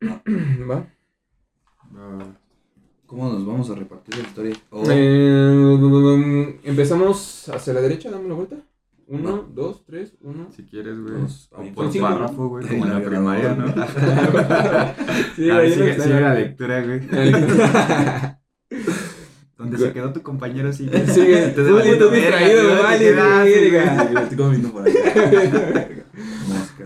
Va. Ah, ¿Cómo nos vamos a repartir la historia? Oh, Eh, empezamos hacia la derecha, dame la vuelta. Uno, dos, tres, uno. si quieres, güey. Por cinco, párrafo, güey, como en la primaria, ¿no? sí, a ver, ahí sigue, la lectura, güey. Donde se quedó tu compañero, sigue. Sigue, Te tú, verga, distraído, ¿dónde te vale, verga. estoy comiendo por.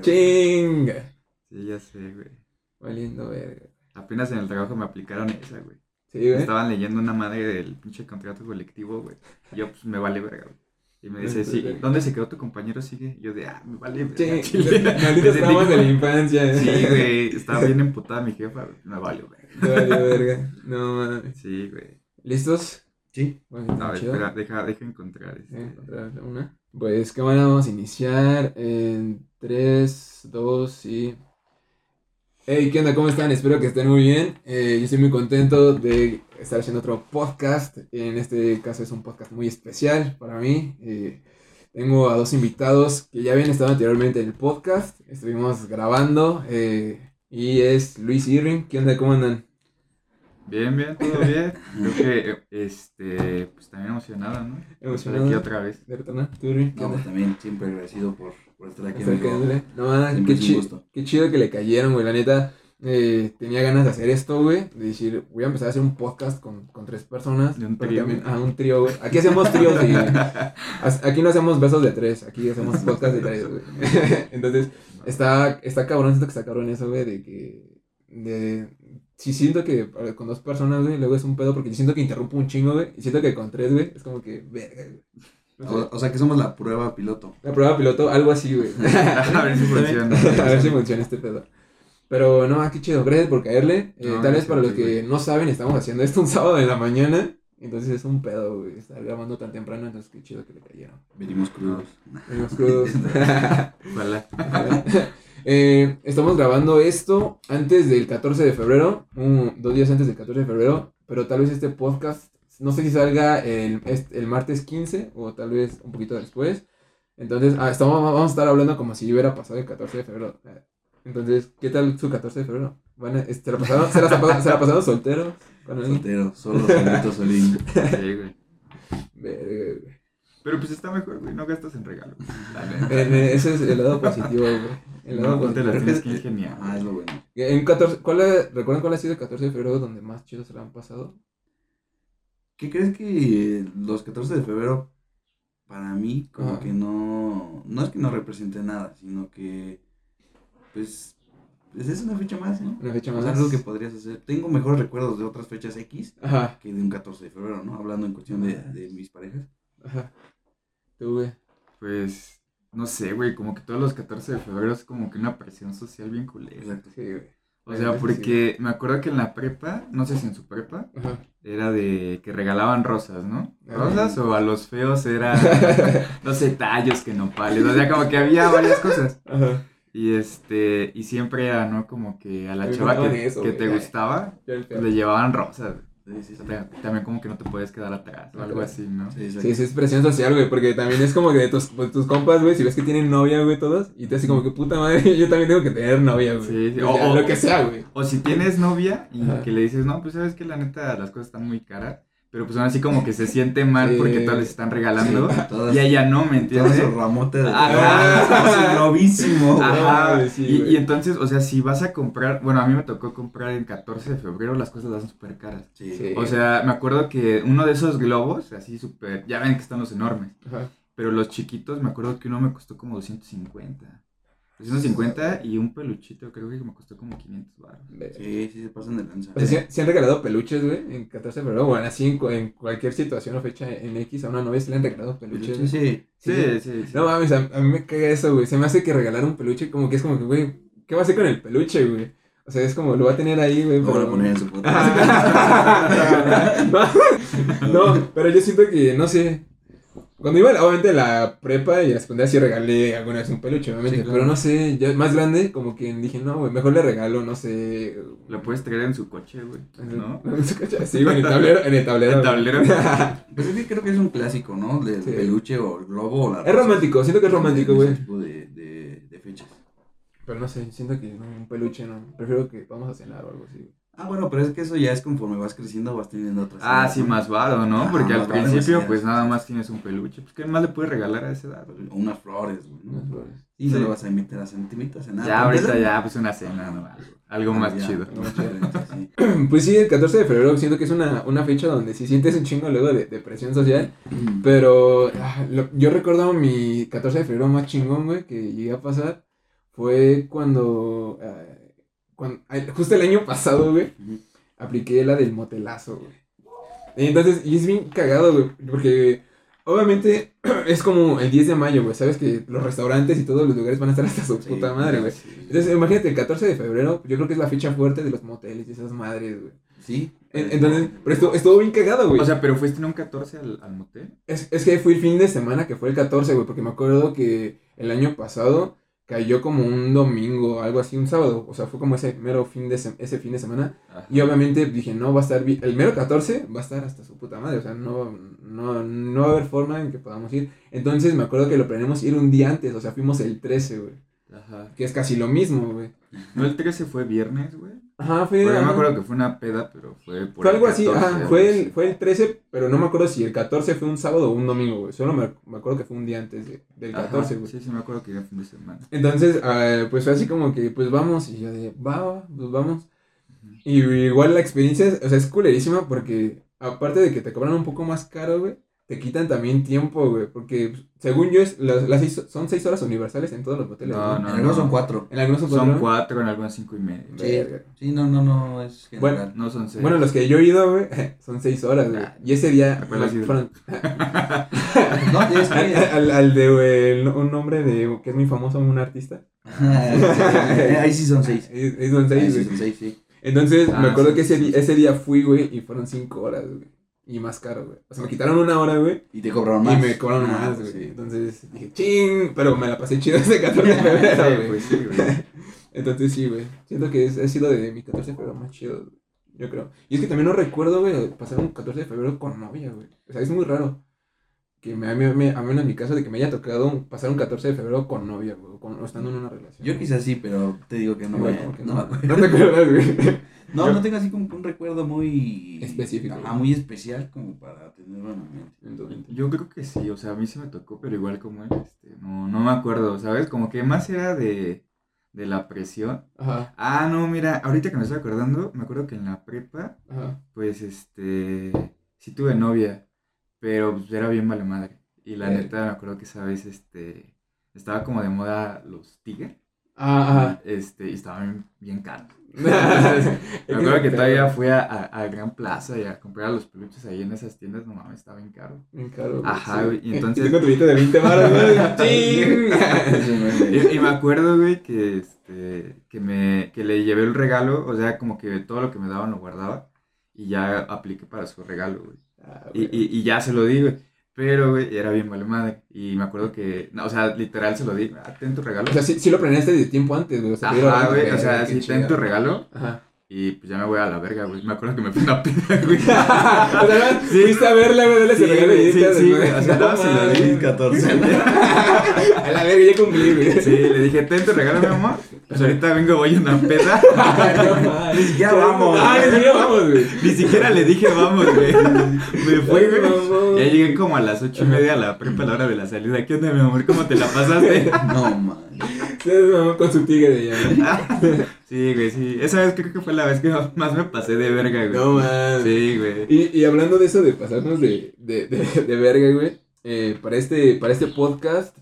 Chinga. Sí, ya sé, güey. Valiendo verga. Apenas en el trabajo me aplicaron esa, güey. Sí, güey. Estaban leyendo una madre del pinche contrato colectivo, güey. Y Yo, pues, me vale verga, güey. Y me dice, sí, ¿dónde se quedó tu compañero? Sigue. Y yo de, ah, me vale verga. Sí, chile". malditos Me traumas de la infancia. como- Sí, güey. Estaba bien emputada mi jefa, güey. Me vale verga. Vale, verga. No mames. Sí, güey. ¿Listos? Sí. Bueno, A ver, chido. espera, deja, deja encontrar este. Encontrar una. Pues cámara, vamos a iniciar en 3, 2 y... Hey, ¿qué onda? ¿Cómo están? Espero que estén muy bien. Eh, yo estoy muy contento de estar haciendo otro podcast. En este caso es un podcast muy especial para mí. Eh, tengo a dos invitados que ya habían estado anteriormente en el podcast. Estuvimos grabando eh, y es Luis Irving. ¿Qué onda? ¿Cómo andan? Bien, bien, todo bien. Creo que, este, pues también emocionado, ¿no? Emocionado. Estar aquí otra vez. ¿De retornar? ¿Tú, Irving? ¿Qué No, onda? pues también siempre agradecido por, por estar aquí. Está amigo. increíble. No, qué, chi- qué chido que le cayeron, güey. La neta, eh, tenía ganas de hacer esto, güey. De decir, voy a empezar a hacer un podcast con, con tres personas. De un pero trío. también- ah, un trío, güey. Aquí hacemos tríos, güey. Aquí no hacemos besos de tres. Aquí hacemos podcast de tres, güey. Entonces, está, está cabrón, siento que está cabrón eso, güey, de que... De, sí siento que eh, con dos personas, güey, luego es un pedo porque yo siento que interrumpo un chingo, güey. Y siento que con tres, güey, es como que, verga, güey. O, o sea que somos la prueba piloto. La prueba piloto, algo así, güey. A ver si funciona. a ver si funciona este pedo. Pero no, qué chido, gracias por caerle. Eh, No, tal vez para los que no saben, estamos haciendo esto un sábado en la mañana. Entonces es un pedo, güey, estar grabando tan temprano, entonces qué chido que le cayeron. Venimos crudos. Venimos crudos. Ojalá. Eh, estamos grabando esto antes del 14 de febrero, un- dos días antes del 14 de febrero, pero tal vez este podcast, no sé si salga el, este- el martes 15 o tal vez un poquito después. Entonces, ah, estamos, vamos a estar hablando como si hubiera pasado el 14 de febrero. Entonces, ¿qué tal su 14 de febrero? Van a- ¿Se la pasaron, se la, se la pasaron solteros? ¿Con alguien? Soltero, solo, solito, solín. Sí, güey. Verga. Pero pues está mejor, güey. No gastas en neta. Eh, eh, Ese es el lado positivo, güey. El lado No, te positivo. las tienes que ingeniar. Ah, es lo bueno. En 14, ¿cuál es- ¿Recuerdan cuál ha sido el 14 de febrero donde más chido se la han pasado? ¿Qué crees que los 14 de febrero, para mí, como Ajá. que no. No es que no represente nada, sino que. Pues. Pues es una fecha más, ¿no? Una fecha más. sea, algo que podrías hacer. Tengo mejores recuerdos de otras fechas X Ajá, que de un 14 de febrero, ¿no? Hablando en cuestión de, de mis parejas. ajá. Tú, güey. Pues, no sé, güey. Como que todos los 14 de febrero es como que una presión social bien culera. Exacto. Sí, güey. O sea, porque me acuerdo que en la prepa, no sé si en su prepa, Ajá. era de que regalaban rosas, ¿no? Ah. Rosas o a los feos era, no sé, tallos que nopales. O sea, como que había varias cosas. Ajá. Y este, y siempre era, ¿no? Como que a la me chava que, eso, que güey. te gustaba, pues, le llevaban rosas. Sí, sí, también como que no te puedes quedar atrás o algo así, ¿no? Sí. Sí, sí, es presión social, güey, porque también es como que de tus, pues, tus compas, güey, si ves que tienen novia, güey, todos, y te así como que puta madre, yo también tengo que tener novia, güey. Sí, sí, O, o- sea, o- lo que sea, güey. O si tienes novia y Ajá. que le dices, no, pues sabes que la neta las cosas están muy caras, pero pues aún así como que se siente mal Sí. porque todas les están regalando Todas, y ella no, ¿me todo entiendes? su ramote de. Ajá. Su globísimo. Ajá, sí, y, güey. y entonces, o sea, si vas a comprar, bueno, a mí me tocó comprar en 14 de febrero, las cosas las dan súper caras. Sí. Sí. O sea, me acuerdo que uno de esos globos, así súper, ya ven que están los enormes, Ajá. pero los chiquitos, me acuerdo que uno me costó como 250. 250 y un peluchito creo que me costó como 500 baros. Sí, sí se pasan de lanza. O sea, ¿sí, sí han regalado peluches, güey, en 14 de febrero, bueno, así en, cu- en cualquier situación o fecha en X a una novia se le han regalado peluches, Sí, sí. Sí, Sí. sí, sí. No mames, a, a mí me caga eso, güey. Se me hace que regalar un peluche como que es como que, güey, ¿qué va a hacer con el peluche, güey? O sea, es como, lo va a tener ahí, güey. Lo pero- a poner en su foto. no, no, pero yo siento que, no sé. Cuando iba, obviamente, la prepa y a la secundaria sí regalé alguna vez un peluche, obviamente. Sí, claro. Pero no sé, ya más grande, como que dije, no, güey, mejor le regalo, no sé. Lo puedes traer en su coche, güey, ¿no? Sí, güey, en el tablero. En el tablero. El güey. tablero. Pues es que creo que es un clásico, ¿no? Del Sí. peluche o el globo o la Es romántico, siento que es romántico, güey. ese tipo de, de, de fechas. Pero no sé, siento que no, un peluche no. Prefiero que vamos a cenar o algo así. Ah, bueno, pero es que eso ya es conforme vas creciendo, vas teniendo otras. Ah, sí, más varo, ¿no? Ajá, Porque al principio, pues nada más tienes un peluche. Pues, ¿qué más le puedes regalar a esa edad? O unas flores, güey. Unas flores. Y no Sí. le vas a invitar a sentimientos a nada. Ya, ahorita ya, pues una cena, ¿no? Algo, algo más Ya, chido. más sí. Pues sí, el 14 de febrero siento que es una, una fecha donde sí sientes un chingo luego de, de presión social. Pero ah, lo- yo recuerdo mi 14 de febrero más chingón, güey, que llegué a pasar. Fue cuando, ah, cuando justo el año pasado, güey, apliqué la del motelazo, güey. Y entonces, y es bien cagado, güey, porque obviamente es como el 10 de mayo, güey, sabes que los restaurantes y todos los lugares van a estar hasta su Sí, puta madre, güey. sí. Entonces, imagínate, el 14 de febrero, yo creo que es la fecha fuerte de los moteles y esas madres, güey. Sí. En- Entonces, pero estuvo, estuvo bien cagado, güey. O sea, pero fuiste en un 14 al, al motel. Es, es que fue el fin de semana que fue el 14, güey, porque me acuerdo que el año pasado cayó como un domingo, algo así, un sábado. O sea, fue como ese mero fin de, se- ese fin de semana. Ajá. Y obviamente dije, no, va a estar bien. El mero 14 va a estar hasta su puta madre. O sea, no, no, no va a haber forma en que podamos ir. Entonces me acuerdo que lo planeamos ir un día antes. O sea, fuimos el 13, güey. Ajá. Que es casi lo mismo, güey. No, el 13 fue viernes, güey. Ajá, fue. Bueno, yo me acuerdo que fue una peda, pero fue por Fue el algo así, 14, ajá, fue el, fue el 13, pero no me acuerdo si el 14 fue un sábado o un domingo, güey. Solo me, me acuerdo que fue un día antes de- del Ajá, 14, güey. Sí, sí, me acuerdo que era fin de semana. Entonces, ah, pues fue así como que, pues vamos, y yo de, va, va, pues vamos. Y igual la experiencia, o sea, es culerísima porque, aparte de que te cobran un poco más caro, güey, te quitan también tiempo, güey, porque pues, según yo, es, las, las seis- son seis horas universales en todos los hoteles, No, ¿no? no. En algunos son cuatro. En algunos son Son cuatro. cuatro, en algunas cinco y media. Sí, sí, no, no, no, es Bueno, general. No son seis. Bueno, los que yo he ido, güey, son seis horas, güey. Ah. Y ese día fueron, No, es al, que... al, al de güey, el- un nombre de que es muy famoso, un artista. Ahí sí son seis. Es, es son Ahí seis, sí güey. son seis, sí. Entonces, Ah, me acuerdo sí, que ese, sí, sí. ese día fui, güey, y fueron cinco horas, güey. Y más caro, güey. O sea, me quitaron una hora, güey. Y te cobraron Y más. me cobraron Ah, más, pues güey. sí. Entonces dije, ching, pero me la pasé chido ese 14 de febrero, güey. pues sí, güey. Entonces sí, güey. Siento que es, ha sido de mi 14 de febrero más chido, güey. Yo creo. Y es que también no recuerdo, güey, pasar un 14 de febrero con novia, güey. O sea, es muy raro. Que me, a, mí, me- a menos en mi caso, de que me haya tocado un- pasar un 14 de febrero con novia, güey. O, con- o estando en una relación. Yo quizás sí, pero te digo que no me que no no, me acuerdo. no te acuerdas, güey. No, Yo- no tengo así como un recuerdo muy... Específico. Ajá, muy especial como para tenerlo en mi mente. Yo creo que sí, o sea, a mí sí me tocó, pero igual como él, este, no, no me acuerdo, ¿sabes? Como que más era de, de la presión. Ajá, Ah, no, mira, ahorita que me estoy acordando, me acuerdo que en la prepa, ajá. pues, este, sí tuve novia, pero pues, era bien vale madre. Y la Eh. neta, me acuerdo que esa vez, este, estaba como de moda los Tiger, Ah, ajá. este, y estaban bien caros. Es Me acuerdo que todavía fui a, a, a Gran Plaza y a comprar los peluches ahí en esas tiendas, no mames, estaba bien caro. Bien caro, Ajá, sí. y entonces- Y de 20 baros. Y, y me acuerdo, güey, que, este, que, me, que le llevé el regalo, o sea, como que todo lo que me daban lo guardaba y ya apliqué para su regalo, güey. Ah, Y, y, y ya se lo di, güey. Pero, güey, era bien vale madre. Y me acuerdo que, no, o sea, literal se lo di, ah, ten tu regalo. O sea, sí, sí lo planeaste de tiempo antes, güey. O sea, Ajá, güey, o sea, sí, ten tu regalo Ajá. Y pues ya me voy a la verga, güey. Me acuerdo que me fui una peda, güey. o sea, Sí. fuiste a verla, güey, dale Sí, regalo y sí, dijiste, sí, güey, o sea, no se lo mames. di. 14. A la verga, ya cumplí, güey. Sí, le dije, ten tu regalo, mi amor. Pues ahorita vengo, voy a una peda. no. Ni siquiera vamos. Ah, ni siquiera vamos, güey. Ni siquiera le dije vamos, güey. Me fui, güey. Ya llegué como a las ocho y media a la prepa a la hora de la salida. ¿Qué onda, mi amor? ¿Cómo te la pasaste? No, man. Con su tigre de allá. Sí, güey, sí. Esa vez creo que fue la vez que más me pasé de verga, güey. No mames. Sí, güey. Y, y hablando de eso de pasarnos de, de, de, de verga, güey, eh, para, este, para este podcast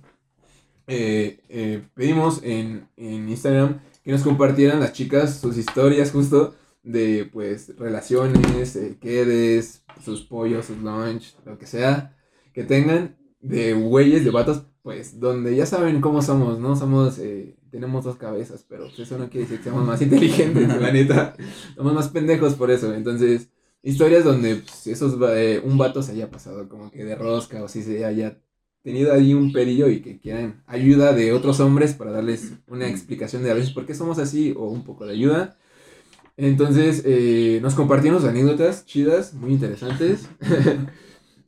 eh, eh, pedimos en, en Instagram que nos compartieran las chicas sus historias justo de pues relaciones, eh, quedes, sus pollos, sus lunch, lo que sea que tengan de güeyes, de vatos, pues donde ya saben cómo somos, ¿no? Somos, eh, tenemos dos cabezas, pero pues, eso no quiere decir que seamos más inteligentes, la neta. Somos más pendejos por eso, entonces... Historias donde pues, esos, eh, un vato se haya pasado como que de rosca o si se haya tenido ahí un perillo y que quieran ayuda de otros hombres para darles una explicación de a veces por qué somos así o un poco de ayuda. Entonces eh, nos compartieron sus anécdotas chidas, muy interesantes.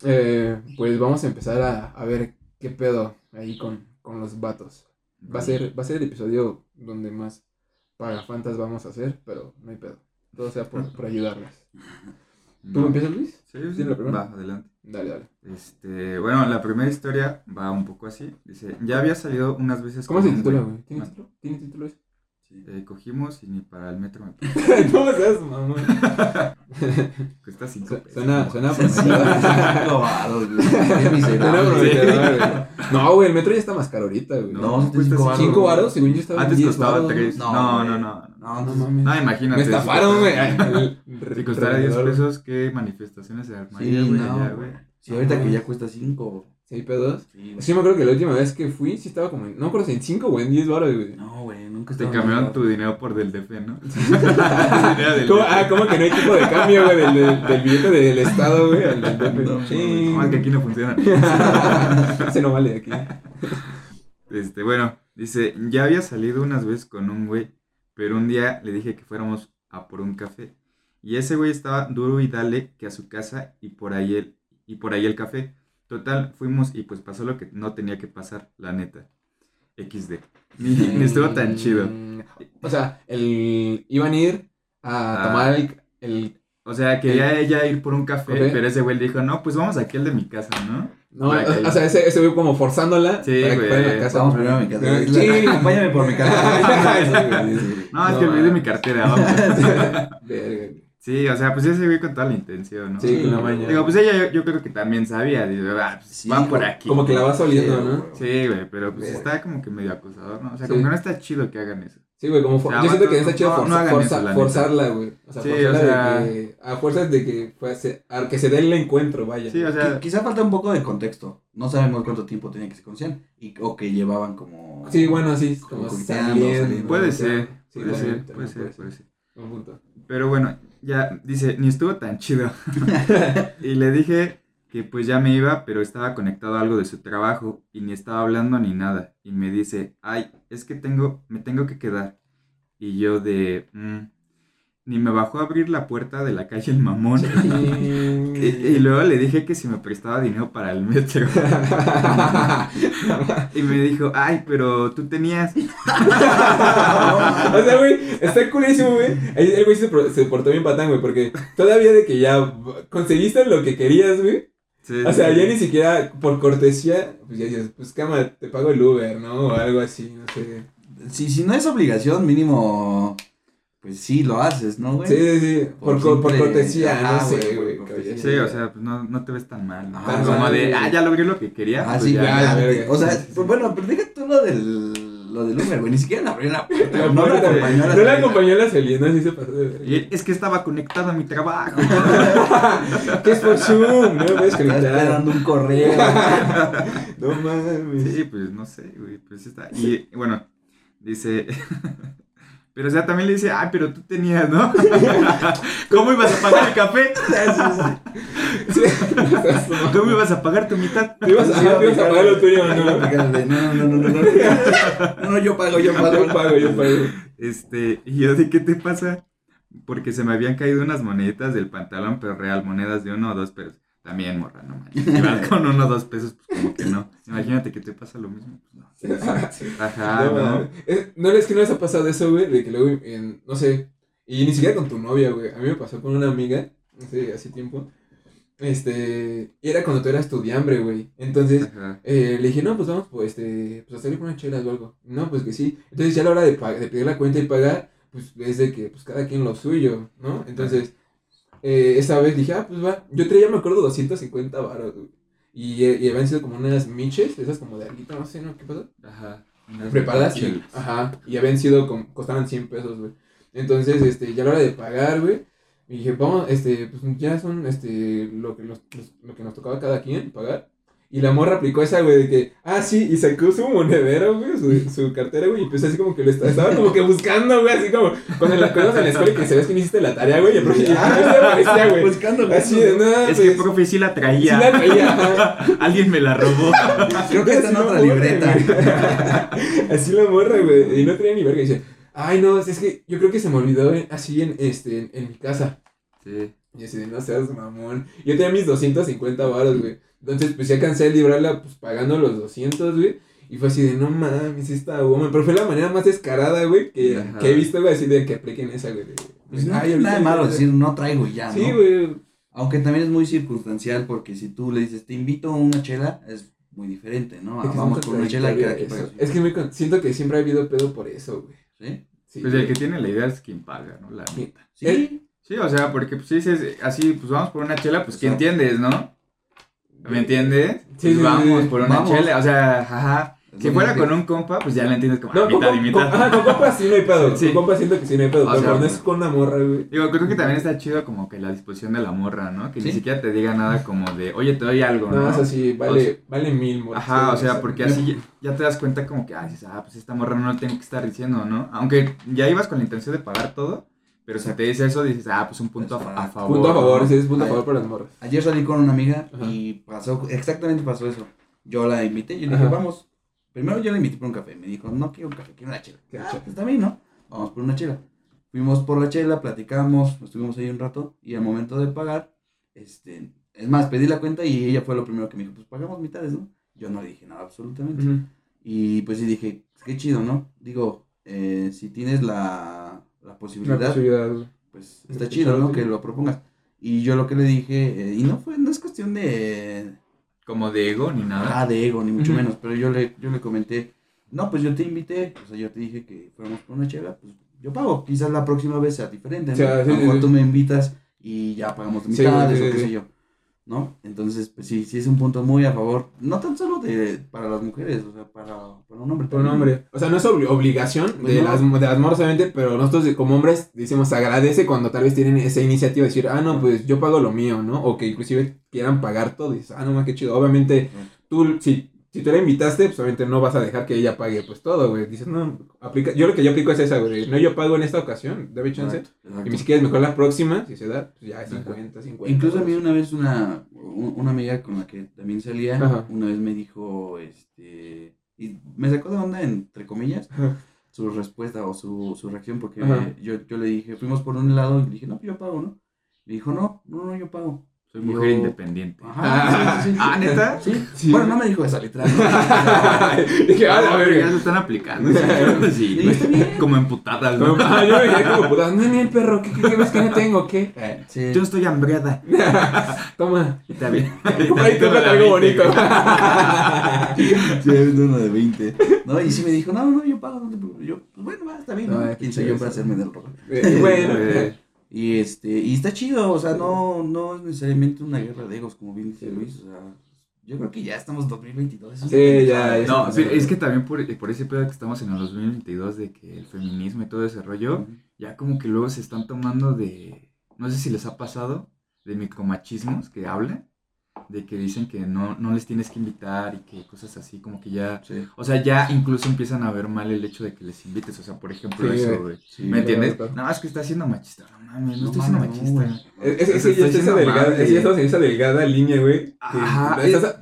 Eh, pues vamos a empezar a, a ver qué pedo ahí con, con los vatos. Va a ser, va a ser el episodio donde más pagafantas vamos a hacer, pero no hay pedo. Todo sea por, por ayudarles. ¿Tú No. empiezas, Luis? Sí, sí. ¿Tienes la primera? Va, adelante. Dale, dale. Este, bueno, la primera historia va un poco así. Dice, ya había salido unas veces ¿Cómo con se titula, güey. güey? ¿Tiene Ah, título? ¿Tiene título eso? Sí. Eh, cogimos y ni para el metro me pagó. ¿Cómo es eso, mamón? Cuesta 5 pesos. Suena, suena prometedor. No, güey, el metro ya está más caro ahorita, güey. No, no cuesta 5 varos, según yo estaba Antes costaba 3. No, no, no. No, no mames. No, ah, imagínate. Me estafaron, güey. Si costara 10 pesos, ¿qué manifestaciones se armaría, güey? Sí, ahorita que ya cuesta 5 pedos? Sí, güey. Sí, me acuerdo que la última vez que fui, sí estaba como en, no me acuerdo si en 5 o en 10 baros, güey. No, güey, nunca Te estaba cambiaron más tu dinero por del DF, ¿no? Ah, ¿cómo que no hay tipo de cambio, güey, del, del, del billete del estado, güey, al del DF? No, Sí. Que aquí no funciona. Ese no vale aquí. Este, bueno, dice, ya había salido unas veces con un güey, pero un día le dije que fuéramos a por un café. Y ese güey estaba duro y dale que a su casa y por ahí el, y por ahí el café. Total, fuimos y pues pasó lo que no tenía que pasar, la neta. XD. Ni, ni estuvo tan chido. O sea, el, iban a ir a Ah. tomar el, el O sea, quería ella ir por un café, pero ese güey le dijo, no, pues vamos aquí al de mi casa, ¿no? No, o, o sea, ese, ese güey como forzándola Sí, para que güey. fuera a la casa. Vamos primero a mi casa. Sí. Acompáñame por mi Sí, casa. güey. Sí. No, es No, que olvidé mi cartera, vamos. Verga, güey. Sí, o sea, pues ese güey con toda la intención, ¿no? Sí, con la maña. Digo, pues ella yo, yo creo que también sabía, dice, ah, pues Sí, van por aquí. Como que la vas oliendo, Sí, ¿no? Sí, güey, pero pues Verga. está como que medio acosador, ¿no? O sea, Sí. como que no está chido que hagan eso. Sí, güey, como for- O sea, yo siento que no está chido no- forza- no hagan forza- eso, la neta. forzarla, güey. O sea, Sí, forzarla o sea- de que a fuerzas de que a, a que se dé el encuentro, vaya. Sí, o sea, Quizá falta un poco de contexto. No sabemos cuánto tiempo tenían que se conocían. Y, o que llevaban como. Sí, bueno, sí, Como como saliendo. saliendo. puede ser, puede ser, puede ser, puede ser. Un punto. Pero bueno, ya dice, ni estuvo tan chido. y le dije que pues ya me iba, pero estaba conectado a algo de su trabajo y ni estaba hablando ni nada. Y me dice, ay, es que tengo, me tengo que quedar. Y yo de, "Mm". Ni me bajó a abrir la puerta de la calle el mamón. Y, y luego le dije que si me prestaba dinero para el metro. Y me dijo, ay, pero tú tenías. o sea, güey, está culísimo, güey. El güey se, portó bien patán, güey, porque todavía de que ya conseguiste lo que querías, güey. Sí, O sea, sí. ya ni siquiera por cortesía, pues ya dices, pues cámara, te pago el Uber, ¿no? O algo así, no sé. Si, si no es obligación, mínimo. Pues sí, lo haces, ¿no, güey? Sí, sí, sí, por, Por cortesía, Ajá, no sé, güey. Sí, o sea, pues no, no te ves tan mal, ¿no? Ah, Como de, ah, ya logré lo que quería. Ah, pues sí, ya. ya, la- verga. O sea, Sí, sí, sí. pues bueno, pero deja tú lo del, lo del Uber, güey. Ni siquiera le abrió la puerta. La No la acompañó a la No la acompañó a la salida, así se pasó de es que estaba conectado a mi trabajo. ¿Qué es por Zoom? No me puedes Estaba conectar. esperando un correo. No mames. Sí, pues no sé, güey, pues está. Y bueno, dice. Pero o sea, también le dice, ah, pero tú tenías, ¿no? ¿Cómo ibas a pagar el café? ¿Cómo ibas a pagar tu mitad? Te ibas a, pagar lo tuyo, No, no, no, no, no. No, no, yo pago, yo pago. Yo pago, yo pago. Este, y yo, ¿de qué te pasa? Porque se me habían caído unas moneditas del pantalón, pero real, monedas de uno o dos pesos. También, morra, no manches. Con uno o dos pesos, pues como que no. Imagínate que te pasa lo mismo. Pues no. Ajá, No, ¿no? Es- no es que no les ha pasado eso, güey, de que luego, en- no sé, y ni siquiera con tu novia, güey. A mí me pasó con una amiga, hace, hace tiempo. Este, y era cuando tú eras estudiambre, güey. Entonces, eh, le dije, no, pues vamos, pues, este, pues a salir con una chela o algo. No, pues que sí. Entonces, ya a la hora de, de pedir la cuenta y pagar, pues es de que, pues cada quien lo suyo, ¿no? Entonces, eh, esa vez dije, ah, pues va. Yo traía, me acuerdo, 250 baros, güey. Y, eh, y habían sido como unas miches, esas como de alguito, no sé, ¿no? ¿Qué pasó? Ajá. Preparadas y, ajá, y habían sido, como, costaban 100 pesos, güey. Entonces, este, ya a la hora de pagar, güey, y dije, vamos, este, pues ya son, este, lo que, nos, lo que nos tocaba cada quien pagar. Y la morra aplicó esa, güey, de que, ah, sí, y sacó su monedero, güey, su, su cartera, güey, y empezó así como que lo estaba, estaba como que buscando, güey, así como, cuando la cosas en la escuela y que sabes que no hiciste la tarea, güey, y el profe, Ah, aparecía, güey. Buscando, Así de, no, Es que pues, profe sí la sí traía. la traía. Alguien me la robó. Creo que está en otra libreta. Así la morra, güey. Y no tenía ni verga. Y dice, ay, no, es que yo creo que se me olvidó en- así en, este, en, en mi casa. Sí. Y así de, no seas mamón. Yo tenía mis 250 baros, güey. Entonces, pues ya cansé de librarla, pues pagando los 200, güey. Y fue así de, no mames, esta goma. Pero fue la manera más descarada, güey, que, que he visto, güey, así de que apliquen esa, güey. Pues no ay, nada de malo decir no traigo ya, ¿no? Sí, güey. Aunque también es muy circunstancial porque si tú le dices te invito a una chela, es muy diferente, ¿no? Es que vamos por una chela y cada quien contradictorio paga eso. Es que con- siento que siempre ha habido pedo por eso, güey. ¿Sí? Sí, Pues el güey. que tiene la idea es quien paga, ¿no? La Sí. neta. Sí. Eh, Sí, o sea, porque pues si dices así, pues vamos por una chela, pues ¿qué Exacto. entiendes, no? ¿Me entiendes? Sí, Pues sí, vamos sí. por una Vamos. chela, o sea, ajá. Si fuera con un compa, pues ya le entiendes como No, a con, mitad y con, mitad. ajá, con compas sí no hay pedo. Sí. Con compas siento que sí no hay pedo. O pero sea, cuando es con una morra, güey. Digo, creo que también está chido como que la disposición de la morra, ¿no? Que Sí. ni siquiera te diga nada como de, oye, te doy algo, ¿no? No, eso sí, O vale, sea- vale mil morras. Ajá, o Sí, sea, porque así ya, ya te das cuenta como que, ah, dices, ah, pues esta morra no lo tengo que estar diciendo, ¿no? Aunque ya ibas con la intención de pagar todo, pero si te dice eso, dices, ah, pues un punto a, favor. Punto a favor, ¿no? sí, es punto a favor para las morras. Ayer salí con una amiga Ajá. y pasó, exactamente pasó eso. Yo la invité y le dije, Ajá. vamos. Primero yo la invité por un café. Me dijo, no quiero un café, quiero una chela. Ah, chela. pues también, ¿no? Vamos por una chela. Fuimos por la chela, platicamos, estuvimos ahí un rato y al momento de pagar, este, es más, pedí la cuenta y ella fue lo primero que me dijo, pues pagamos mitades, ¿no? Yo no le dije nada absolutamente. Y pues sí dije, qué chido, ¿no? Digo, eh, si tienes la, la La posibilidad, pues está chido, ¿no? Que lo propongas. Y yo lo que le dije, eh, y no fue, no es cuestión de, Como de ego ni nada. ah, de ego, ni mucho menos, pero yo le, yo le comenté, no, pues yo te invité, o sea, yo te dije que fuéramos por una chela, pues yo pago, quizás la próxima vez sea diferente, ¿no? O sea, sí, a lo sí, mejor sí. tú me invitas y ya pagamos mitades sí, o qué sí. sé yo, ¿no? Entonces, pues sí, sí es un punto muy a favor, no tan solo de, para las mujeres, o sea, para, para un hombre Por un hombre. O sea, no es obli- obligación Pues de, no. las, de las morras, obviamente, pero nosotros como hombres decimos agradece cuando tal vez tienen esa iniciativa de decir, ah, no, pues yo pago lo mío, ¿no? O que inclusive quieran pagar todo y dices, ah, no, más qué chido. Obviamente, tú, si, si tú la invitaste, pues obviamente no vas a dejar que ella pague pues todo, güey. Dices, no, aplica. Yo lo que yo aplico es esa, güey. No, yo pago en esta ocasión, debe chance. Exacto, exacto. Y si quieres mejor la próxima, si se da, pues ya Ajá. 50, 50. Incluso a mí una vez una, un- una amiga con la que también salía, Ajá. una vez me dijo, este, y me sacó de onda, entre comillas, Ajá. su respuesta o su, su reacción, porque Ajá. yo, yo le dije, fuimos por un helado y le dije, no, pues yo pago, ¿no? Me dijo, no, no, no, yo pago. Soy Yo- mujer independiente. Ajá, sí, sí, sí. Ah, ¿neta? Sí. Sí. Bueno, no me dijo esa literal. Dije, ah, Ah, verga. ya se están aplicando. Sí, bien. Como emputadas, ¿no? Ah, yo me quedé como puta. No, ni el perro, ¿qué, qué, qué ves que no tengo? ¿Qué? Eh, Sí. Yo estoy hambriada. toma. Está bien. Ahí te algo bonito. Sí, es uno de 20. ¿No? Y sí me dijo, no, no, yo pago. No te preocupes. Yo, pues bueno, va, está bien. ¿no? ¿Quién soy yo para hacerme del rojo? Eh, bueno, Eh, Y este, y está chido, o sea, no, no es necesariamente una guerra de egos, como bien dice Luis, o sea, yo creo que ya estamos en 2022. eso es Sí, una ya, ya. No, sí, es que también por, por ese pedo que estamos en el 2022 de que el feminismo y todo ese rollo, ya como que luego se están tomando de, no sé si les ha pasado, de micromachismos que hablan, de que dicen que no, no les tienes que invitar y que cosas así, como que ya, Sí, o sea, ya incluso empiezan a ver mal el hecho de que les invites, o sea, por ejemplo, Sí, eso, güey. sí. ¿Me entiendes? claro. No, es que está siendo machista, no mames, no, No estoy siendo machista. Es, es, es, está esa delgada, es, esa delgada línea, güey.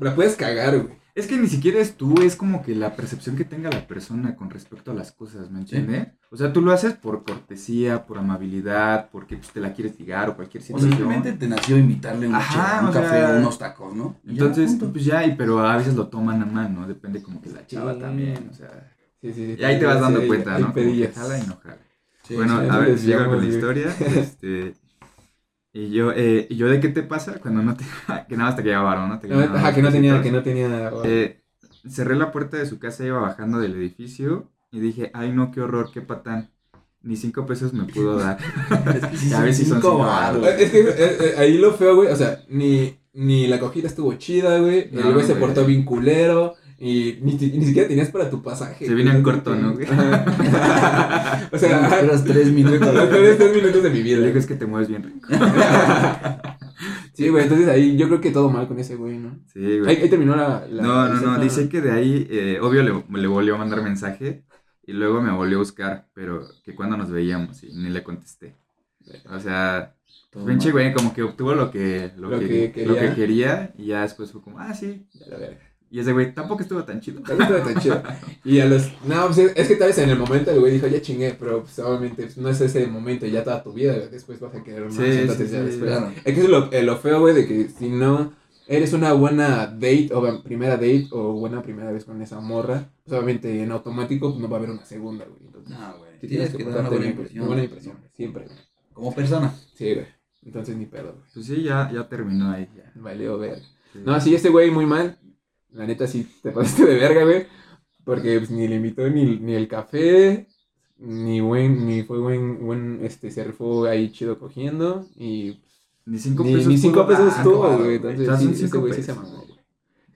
la puedes cagar, güey. Es que ni siquiera es tú, es como que la percepción que tenga la persona con respecto a las cosas, ¿me entiendes? O sea, tú lo haces por cortesía, por amabilidad, porque pues, te la quieres ligar o cualquier O situación. simplemente te nació invitarle una Ajá, un o café sea, o unos tacos, ¿no? Y ya, Entonces, punto. pues ya, y, pero a veces lo toman a mal, ¿no? Depende como que la chava Sí. también, o sea. Sí, sí, sí. Y ahí te vas dando Sí, cuenta, ¿no? Como que jala y no jala. Sí, bueno, sí, a ver, les sigo con la historia. Este. Y yo, eh, ¿y yo de qué te pasa cuando no te. que nada más te quedaba varón, ¿no? Te No, quedaban Ajá, que no tenía, que no tenía. Eh, cerré la puerta de su casa, iba bajando del edificio y dije, ay no, qué horror, qué patán. Ni cinco pesos me pudo dar. Es que sí A ver si son cinco. Es que eh, eh, ahí lo feo, güey. O sea, ni, ni la cogida estuvo chida, güey. No, el güey se portó bien culero. Y ni, ni siquiera tenías para tu pasaje. Se viene en corto, ¿no, güey? O sea, esperas tres minutos. esperas tres minutos de mi vida. digo, es que te mueves bien rico. Sí, güey, entonces ahí yo creo que todo mal con ese güey, ¿no? Sí, Ahí, güey. ahí terminó la. la- No, no, no, dice que de ahí, eh, obvio, le, le volvió a mandar mensaje y luego me volvió a buscar, pero que cuando nos veíamos y ni le contesté. O sea, Todo pinche mal. güey, como que obtuvo lo que, lo, Lo que, que lo quería. que quería y ya después fue como, ah, sí. Ya la verga. Y ese güey tampoco estuvo tan chido. Tal vez estaba tan chido. Y a los. No, pues es, es que tal vez en el momento el güey dijo, ya chingué, pero pues obviamente pues, no es ese momento, ya toda tu vida, después vas a querer más. Sí, entonces sí, ya sí, después. claro. Es que es lo, eh, lo feo, güey, de que si no. eres una buena date o primera date o buena primera vez con esa morra, pues obviamente en automático pues, no va a haber una segunda, güey. Entonces, No, güey. sí Tienes que dar una buena impresión. Buena impresión, güey, siempre, güey. Como persona. Sí, güey. Entonces ni pedo, güey. Pues sí, ya, ya terminó ahí. Ya. Valió ver. Sí. No, sí, este güey muy mal. La neta sí te pasaste de verga, güey. Porque pues, ni le invitó ni, ni el café, ni buen, ni fue buen, buen, este, se rifó ahí chido cogiendo. Y Ni cinco ni, pesos. ni cinco pesos dar, estuvo, güey. Entonces, O sea, sí, son este cinco güey sí se mamó, güey.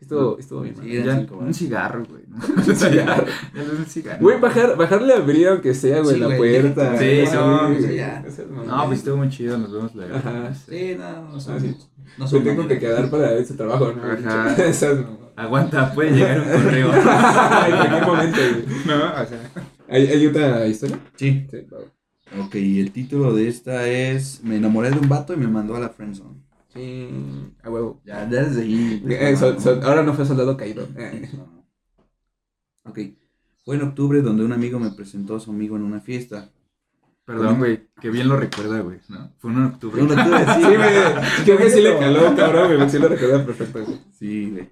Estuvo, estuvo bien, Sí, Ya, cinco un cigarro, güey. ¿no? Un cigarro. Un cigarro. Güey, bajar, bajarle a abrir aunque sea, güey, Sí, la güey, puerta. Sí, no, sí, ya. o sea, no, No, pues estuvo muy chido, nos vemos luego. Ajá. Sí, no, no son. Ah. No Me son tengo que quedar para ese trabajo, ¿no? Ajá. Esas no. Aguanta, puede llegar un correo. en cualquier momento, no, o sea. ¿Hay, hay otra historia? Sí. Sí, güey. Ok, el título de esta es Me enamoré de un vato y me mandó a la friendzone. Sí, a huevo. Ya, desde ahí. Eh, so- so- ahora no fue soldado caído. Eh. No. Ok. Fue en octubre donde un amigo me presentó a su amigo en una fiesta. Perdón, güey, que bien lo recuerda, güey, ¿no? Fue en octubre. Fue en octubre, sí, Sí, güey. Creo que sí le caló, cabrón, güey. Sí lo recuerda perfecto, güey. Sí, güey.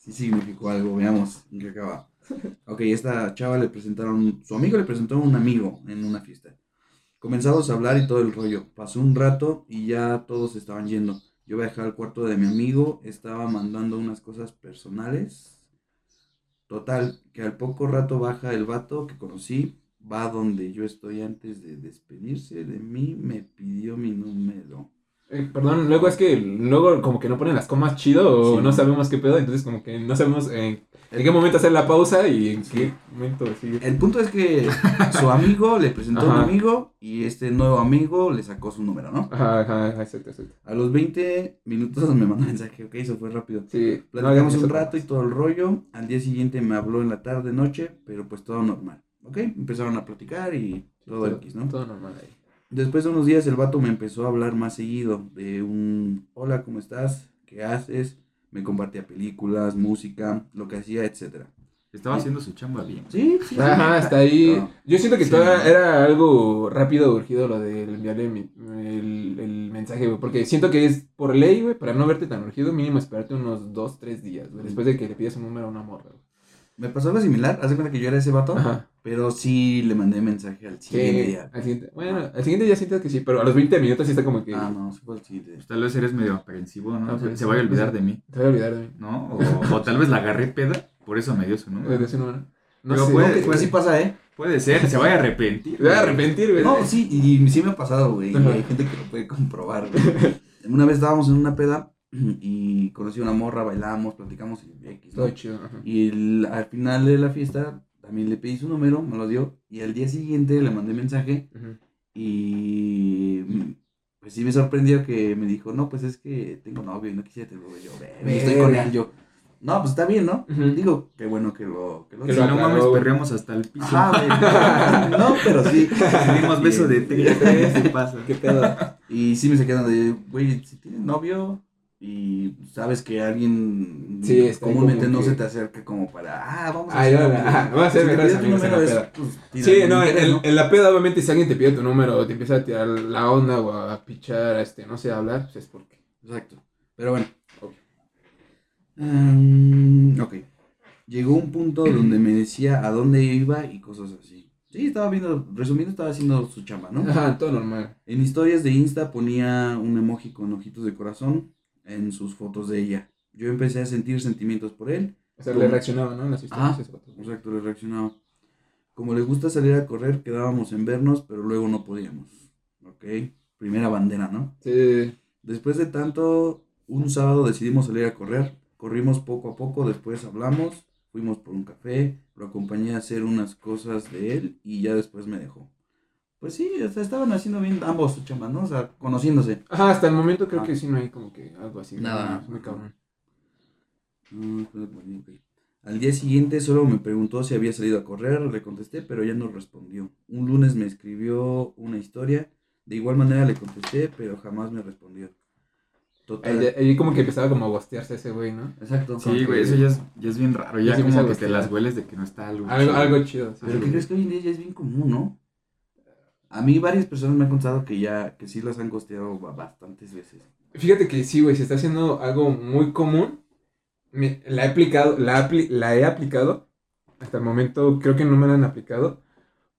Sí significó algo, veamos en qué acaba. Ok, esta chava le presentaron, su amigo le presentó a un amigo en una fiesta. Comenzamos a hablar y todo el rollo. Pasó un rato y ya todos estaban yendo. Yo viajé al cuarto de mi amigo, estaba mandando unas cosas personales. Total, que al poco rato baja el vato que conocí, va donde yo estoy antes de despedirse de mí, me pidió mi número. Eh, perdón, luego es que luego como que no ponen las comas chido o Sí. no sabemos qué pedo, entonces como que no sabemos en, en qué momento hacer la pausa y en qué momento sigue. El punto es que su amigo le presentó a un amigo y este nuevo amigo le sacó su número, ¿no? Ajá, ajá, ajá, exacto, exacto. A los 20 minutos me mandó un mensaje, ok, eso fue rápido. Sí, Platicamos un rato y todo el rollo. Al día siguiente me habló en la tarde, noche, pero pues todo normal. ¿Ok? Empezaron a platicar y todo X, ¿no? Todo normal ahí. Después de unos días el vato me empezó a hablar más seguido de un hola, ¿cómo estás? ¿Qué haces? Me compartía películas, música, lo que hacía, etcétera. Estaba haciendo su chamba bien. Sí, sí. Ajá, hasta ahí. No. Yo siento que Sí, no. era algo rápido, urgido lo de enviarle mi- el, el mensaje, güey. Porque siento que es por ley, güey, para no verte tan urgido, mínimo esperarte unos dos, tres días, güey. Después de que le pidas un número a una morra, güey. Me pasó algo similar, haz de cuenta que yo era ese vato, Ajá. pero sí le mandé mensaje al siguiente Sí, día. al siguiente. Bueno, al siguiente ya siento que sí, pero a los 20 minutos sí está como que. Ah, no, sí fue el siguiente. Pues tal vez eres medio aprensivo, ¿no? Ah, Se- pues, se vaya a sí, olvidar pues, de mí, Te voy a olvidar de mí. ¿no? O, o tal vez la agarré peda, por eso me dio su De número. No Pero sé. puede- Pues, puede- sí pasa, ¿eh? Puede ser, se vaya a arrepentir. Te voy a arrepentir, güey. No, sí, y sí me ha pasado, güey. Hay gente que lo puede comprobar, güey. Una vez estábamos en una peda y conocí a una morra, bailamos, platicamos y X, ¿no? Todo chido. Ajá. Y el- al final de la fiesta también le pedí su número, me lo dio. Y al día siguiente le mandé mensaje y pues sí me sorprendió que me dijo, no, pues es que tengo novio y no quisiera tenerlo. Yo, "Ve, estoy con él. Yo, no, pues está bien, ¿no? Digo, qué bueno que lo... Que lo Que lo no mames, perreamos hasta el piso. Ajá, güey. No, pero sí. Dimos beso de tres, ¿qué pasa? ¿Qué pedo? Y sí me se quedan de, güey, si tienes novio y sabes que alguien Sí, está ahí comúnmente no que- se te acerca como para, ah, vamos a hacer hola, algo". ajá, vamos a ser Si tu número es, pues, Sí, no, en, interés, el- ¿no? en la peda, obviamente, si alguien te pide tu número o te empieza a tirar la onda o a pichar, este, no sé, a hablar, pues es porque. Exacto. Pero bueno. Ok. Mm, ok. Llegó un punto donde me decía a dónde iba y cosas así. Sí, estaba viendo, resumiendo, estaba haciendo su chamba, ¿no? Ajá, todo normal. En historias de Insta ponía un emoji con ojitos de corazón en sus fotos de ella. Yo empecé a sentir sentimientos por él. O sea, le reaccionaba, ¿no? En las historias. Vato. Exacto, le reaccionaba. Como le gusta salir a correr, quedábamos en vernos, pero luego no podíamos. Ok, primera bandera, ¿no? Sí. Después de tanto, un sábado decidimos salir a correr. Corrimos poco a poco, después hablamos, fuimos por un café, lo acompañé a hacer unas cosas de él y ya después me dejó. Pues sí, o sea, estaban haciendo bien ambos su chamba, ¿no? O sea, conociéndose. Ajá, hasta el momento creo Ah. que sí no hay como que algo así. Nada. Muy cabrón. Al día siguiente solo me preguntó si había salido a correr, le contesté, pero ya no respondió. Un lunes me escribió una historia, de igual manera le contesté, pero jamás me respondió. Total. Ahí, ahí como que empezaba como a gostearse ese güey, ¿no? Exacto. Sí, güey, eso ya es, ya es bien raro. Ya Ya como que te las hueles de que no está algo. Algo, chido. algo chido. sí. Pero ¿qué crees que hoy en día ya es bien común, no? A mí varias personas me han contado que ya, que sí las han costeado ba- bastantes veces. Fíjate que sí, güey, se está haciendo algo muy común. Me- la he aplicado, la, apli- la he aplicado. Hasta el momento creo que no me la han aplicado.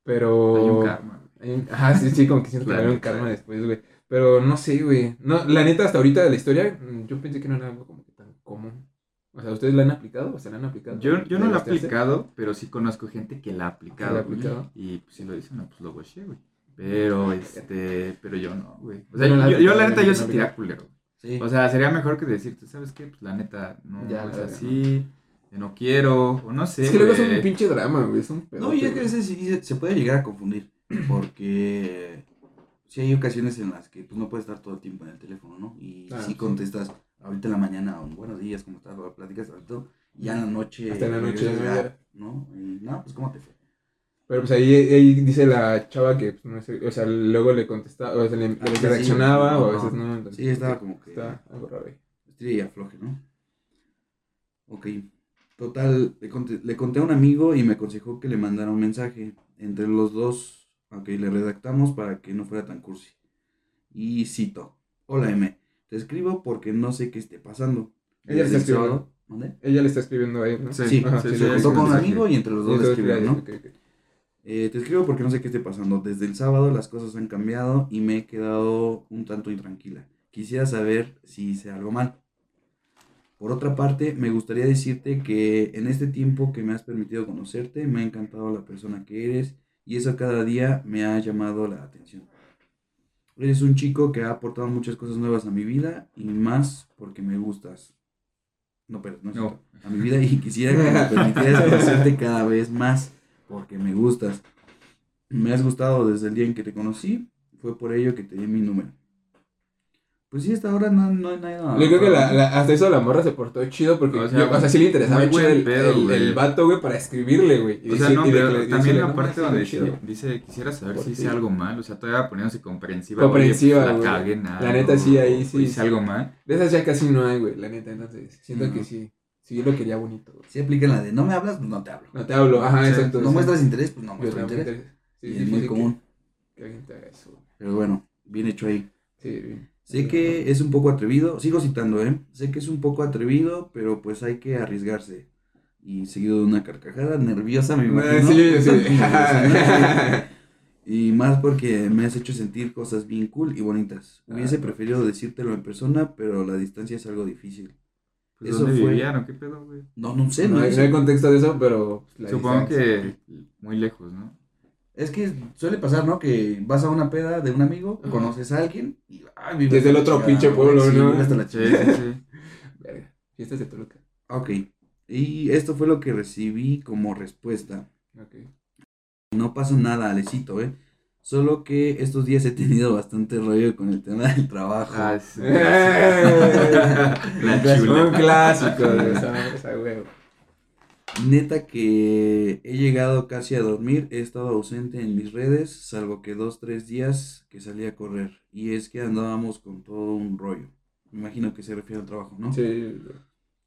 Pero. Hay un karma. Hay un- Ajá, sí, sí, como que siento que La va a haber un karma después, güey. Pero no sé, güey. No, la neta, hasta ahorita de la historia, mm, yo pensé que no era algo como que tan común. O sea, ¿ustedes la han aplicado o se la han aplicado? Yo, yo no ¿De lo he aplicado, pero sí conozco gente que la ha ¿Que aplicado. la ha güey. aplicado? Y pues si lo dicen, no, pues lo watché, güey. Pero, este, pero yo no, güey. O sea, Yo no la he yo, yo la aplicado, neta, yo no tiraría culero. Sí. O sea, sería mejor que decirte, ¿sabes qué? Pues la neta, no Ya, es así, yo no quiero, o no sé, Es que luego es un pinche drama, güey. Es un pedo. no, y es que a veces sí se, se puede llegar a confundir. Porque sí hay ocasiones en las que pues, no puedes estar todo el tiempo en el teléfono, ¿no? Y Ah, si sí. contestas ahorita en la mañana, un buenos días, ¿cómo estás? O platicas y ya en la noche. Hasta en la noche, ¿no? ya, ¿no? Y no, pues ¿cómo te fue? Pero pues ahí, ahí dice la chava que, pues, no sé, o sea, luego le contestaba, o sea, le, Ah, le sí, reaccionaba, sí, o a veces no. entonces, Sí, estaba como que- Está algo raro ahí. Afloje, ¿no? Ok. Total, le conté, le conté a un amigo y me aconsejó que le mandara un mensaje. Entre los dos, ok, le redactamos para que no fuera tan cursi. Y cito. Hola M, te escribo porque no sé qué esté pasando. Ella le está Desde el escribiendo. Ella le está escribiendo a él, ¿no? Sí, Sí, sí, sí, sí, sí, Se es juntó un con un amigo y entre los dos le escribieron, ¿no? ok, ok. Eh, te escribo porque no sé qué esté pasando. Desde el sábado las cosas han cambiado y me he quedado un tanto intranquila. Quisiera saber si hice algo mal. Por otra parte, me gustaría decirte que en este tiempo que me has permitido conocerte, me ha encantado la persona que eres y eso cada día me ha llamado la atención. Eres un chico que ha aportado muchas cosas nuevas a mi vida y más porque me gustas. No, pero no es No. cierto. A mi vida y quisiera que me permitieras conocerte cada vez más porque me gustas. Me has gustado desde el día en que te conocí, fue por ello que te di mi número. Pues sí, hasta ahora no, no hay nada. Yo creo que la, la- hasta eso la morra se portó chido porque, O sea, sea, o sea sí le interesaba buen el, pedo, el, el vato, güey, para escribirle, güey. O sea, no, pero también la parte donde dice, chido. dice, quisiera saber si hice algo mal, o sea, todavía poniéndose comprensiva. Comprensiva, pues, güey. La cagué algo, La neta, sí, ahí sí, Hice sí. algo mal. De esas ya casi no hay, güey, la neta, entonces siento No. que sí. Sí, yo lo quería bonito, güey. Si aplican la de no me hablas, pues no te hablo. No te hablo, ajá, Sí, exacto. no sí. muestras interés, pues no también interés. Sí, Y sí, es sí, muy común. Que alguien te haga eso. güey. Pero bueno, bien hecho ahí. Sí, bien. Sé que es un poco atrevido, sigo citando, ¿eh? Sé que es un poco atrevido, pero pues hay que arriesgarse. Y seguido de una carcajada nerviosa, me imagino. Eh, Sí, sí. y más porque me has hecho sentir cosas bien cool y bonitas. Hubiese Ah, preferido decírtelo en persona, pero la distancia es algo difícil. Pues, Eso ¿Dónde fue- vivían o qué pedo, güey? No, no sé, No no hay, no hay contexto de eso, pero. pues, Supongo distancia. que muy lejos, ¿no? Es que suele pasar, ¿no? Que vas a una peda de un amigo, Ajá. conoces a alguien y ay, vive Desde el otro pinche pueblo, sí, ¿no? hasta la Sí, sí, sí. Verga. Fiestas de Toluca. Ok. Y esto fue lo que recibí como respuesta. Ok. No pasa nada, Alecito, ¿eh? Solo que estos días he tenido bastante rollo con el tema del trabajo. Ah, sí. Un clásico de esa, esa huevo. Neta que he llegado casi a dormir, he estado ausente en mis redes, salvo que dos, tres días que salí a correr. Y es que andábamos con todo un rollo. Me imagino que se refiere al trabajo, ¿no? Sí.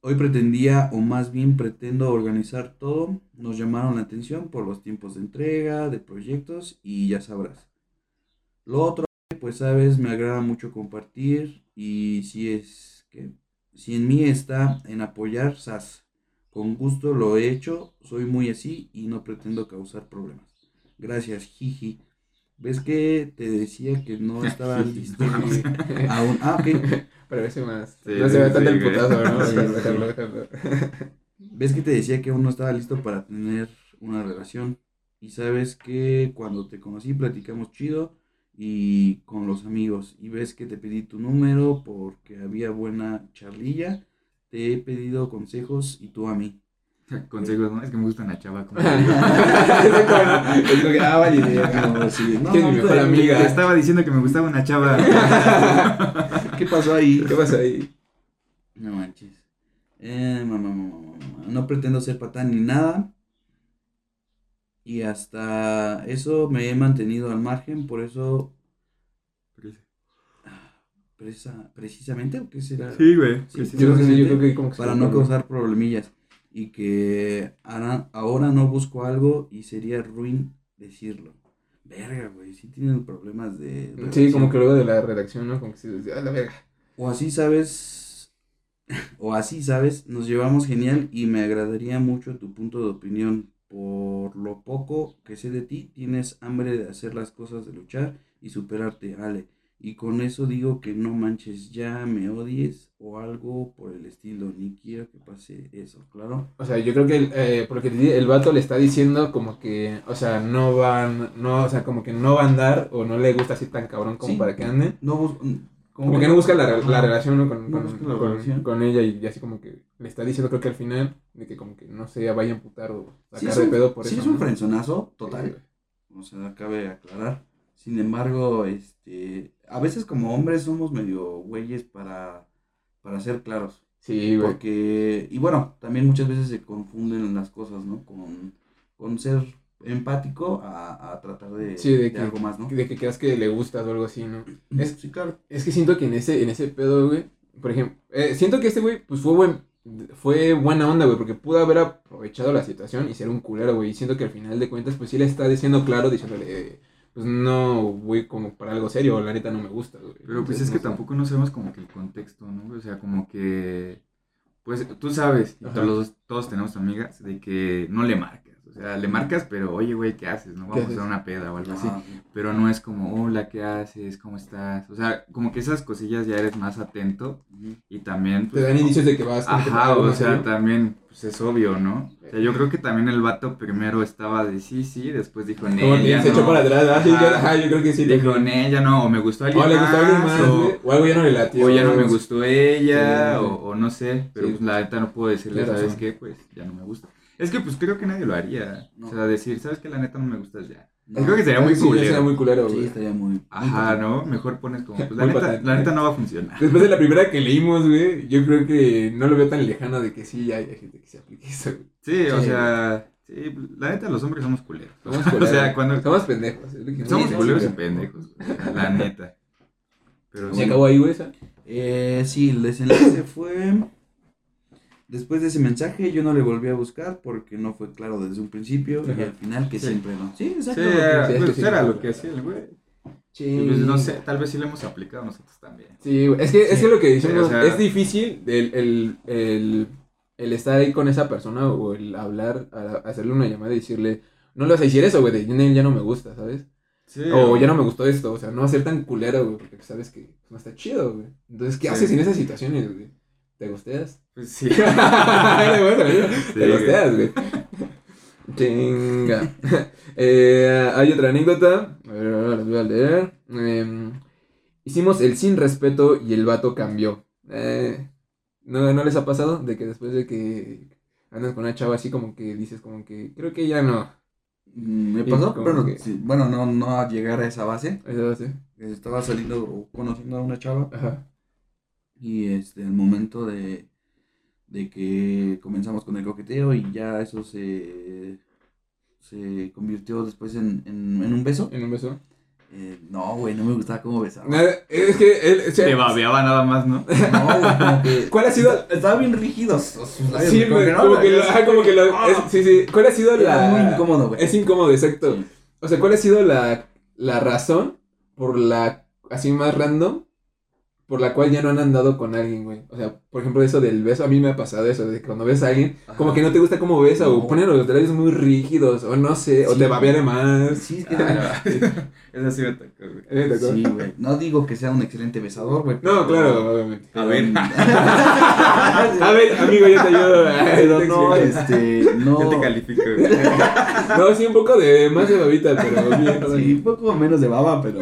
Hoy pretendía, o más bien pretendo organizar todo. Nos llamaron la atención por los tiempos de entrega, de proyectos y ya sabrás. Lo otro, pues sabes, me agrada mucho compartir y si es que, si en mí está en apoyar, SAS. Con gusto lo he hecho, soy muy así y no pretendo causar problemas. Gracias, jiji. ¿Ves que te decía que no estaba listo aún? Ah, ok. Parece más. Sí, no se ve sí, tanto el güey. putazo, ¿no? Sí, Déjalo, sí. déjalo, déjalo. ¿Ves que te decía que aún no estaba listo para tener una relación? Y sabes que cuando te conocí platicamos chido y con los amigos. Y ves que te pedí tu número porque había buena charlilla. Te he pedido consejos y tú a mí. Consejos, ¿no? Es que me gusta una chava como... Es como que, ah, vale, idea. No, sí, no, Que es mi mejor te- amiga. Te estaba diciendo que me gustaba una chava. ¿Qué pasó ahí? ¿Qué pasa ahí? No manches. Eh, mamá, mamá, mamá. No pretendo ser patán ni nada. Y hasta eso me he mantenido al margen, por eso Presa- precisamente, ¿o qué será? Sí, güey. Sí, Yo creo que sí, yo Precisamente creo que como que Para no causar problemillas. Y que ahora, ahora no busco algo y sería ruin decirlo. verga, güey, sí tienen problemas de... Sí, como que luego de la redacción, ¿no? Como que se decía, a la verga. O así sabes, o así sabes, nos llevamos genial y me agradaría mucho tu punto de opinión. Por lo poco que sé de ti, tienes hambre de hacer las cosas, de luchar y superarte, Ale. Y con eso digo que no manches, ya me odies o algo por el estilo, ni quiero que pase eso, claro. O sea, yo creo que el, eh, porque el, el vato le está diciendo como que, o sea, no van, no, o sea, como que no va a andar o no le gusta así tan cabrón como Sí. para que ande. No bus- Como que no busca la, la relación ¿no? con, No con, la con- relación. con ella y, así como que le está diciendo creo que al final de que como que no se vaya a amputar o Sí, sacar de un- pedo por sí eso. es un frenzonazo, Sí, total. güey. O sea, cabe aclarar. Sin embargo, este, a veces como hombres somos medio güeyes para, para ser claros. Sí, güey. Porque, y bueno, también muchas veces se confunden las cosas, ¿no? Con, con ser empático a, a tratar de, Sí, de de que- algo más, ¿no? De que creas que le gustas o algo así, ¿no? Es, Sí, claro. es que siento que en ese, en ese pedo, güey, por ejemplo, eh, siento que este güey, pues fue buen, fue buena onda, güey, porque pudo haber aprovechado la situación y ser un culero, güey, y siento que al final de cuentas, pues sí le está diciendo claro, diciéndole, eh, pues no voy como para algo serio, la neta no me gusta, güey. Pero pues Entonces, es que no sé. tampoco no sabemos como que el contexto, ¿no? O sea, como que, pues tú sabes, y todos, todos tenemos amigas, de que no le marcas. O sea, le marcas, pero oye, güey, ¿qué haces? ¿No? ¿Qué Vamos a haces? hacer una peda o algo así. Ajá, sí. Pero no es como, hola, ¿qué haces? ¿Cómo estás? O sea, como que esas cosillas ya eres más atento y también... Te pues, dan como- indicios de que vas Ajá, o sea, serio. también, pues es obvio, ¿no? O sea, yo creo que también el vato primero estaba de sí, sí, después dijo, Como ne, que se echó no. para atrás, ah, Ajá. yo, ajá, yo creo que sí. Dijo, ne, ya no, o me gustó alguien O le gustó a alguien más, o- o algo ya no le latió. o ya no me gustó ella, Sí. o, o no sé, pero Sí. pues la neta no puedo decirle, ¿sabes qué? Pues ya no me gusta. Es que pues creo que nadie lo haría. No. O sea, decir, ¿sabes qué? La neta no me gustas ya. No. Creo que sería muy Sí, culero. sería muy culero, Sí, güey. estaría muy... Ajá. ¿no? Mejor pones como, pues la neta, la neta no va a funcionar. Después de la primera que leímos, güey, yo creo que no lo veo tan lejano de que sí hay, hay gente que se aplique eso, güey. Sí, o Sí. sea, sí, la neta los hombres somos culeros. Somos o culeros. sea, cuando Somos pendejos. somos sí, culeros sí. y pendejos, güey, la neta. Pero ¿Se sí. acabó ahí, güey, esa? Eh, sí, el desenlace fue... Después de ese mensaje yo no le volví a buscar porque no fue claro desde un principio y al final que Sí. siempre no. Sí, exacto. Sí, pues sí. era lo que hacía el güey. Sí. Pues no sé, tal vez sí lo hemos aplicado nosotros también. Sí, es que, es que lo que decimos, o sea- es difícil el, el, el, el estar ahí con esa persona o el hablar, a- hacerle una llamada y decirle, no le vas a decir eso, güey, de "Nel, ya no me gusta, ¿sabes? Sí, O ya no me gustó esto, o sea, no ser tan culero, güey, porque sabes que no está chido, güey. Entonces, ¿qué Sí. haces en esas situaciones, güey? ¿Te gusteas? Pues sí. Te güey. gusteas, güey. Chinga. Eh, hay otra anécdota. A ver, ahora las voy a leer. Em, hicimos el sin respeto y el vato cambió. Eh, ¿no, ¿No les ha pasado? De que después de que andas con una chava así como que dices como que creo que ya no. Mm, Me pasó, como pero que- sí, bueno, no, no a llegar a esa base. Eso va a ser. Estaba saliendo o conociendo a una chava Ajá. y este, el momento de, de que comenzamos con el coqueteo y ya eso se, se convirtió después en, en, en un beso. ¿En un beso? Eh, no, güey, no me gustaba cómo besaba. Es que él. o sea, Te babeaba nada más, ¿no? No, güey, como que... ¿Cuál ha sido? Estaban bien labios, Sí, como que no, como que lo- así, ajá, como que lo- ah, es- sí, sí. ¿Cuál ha sido Era la. muy incómodo, güey. Es incómodo, exacto. Sí. O sea, ¿cuál ha sido la, la razón por la, así más random, por la cual ya no han andado con alguien, güey? O sea, por ejemplo, eso del beso, a mí me ha pasado eso, de que cuando ves a alguien, Ajá. como que no te gusta cómo besa, o ponen los labios muy rígidos, o no sé, o Sí. te babea de más. Sí, es que... Esa sí me tocó, güey. Eh, ¿te acuerdas? Sí, güey. No digo que sea un excelente besador, güey. No, claro, obviamente. A ver. A ver, amigo, yo te ayudo. Pero no, este, no. Ya te califico, güey. No, sí, un poco de más de babita, pero bien. Sí, un poco menos de baba, pero.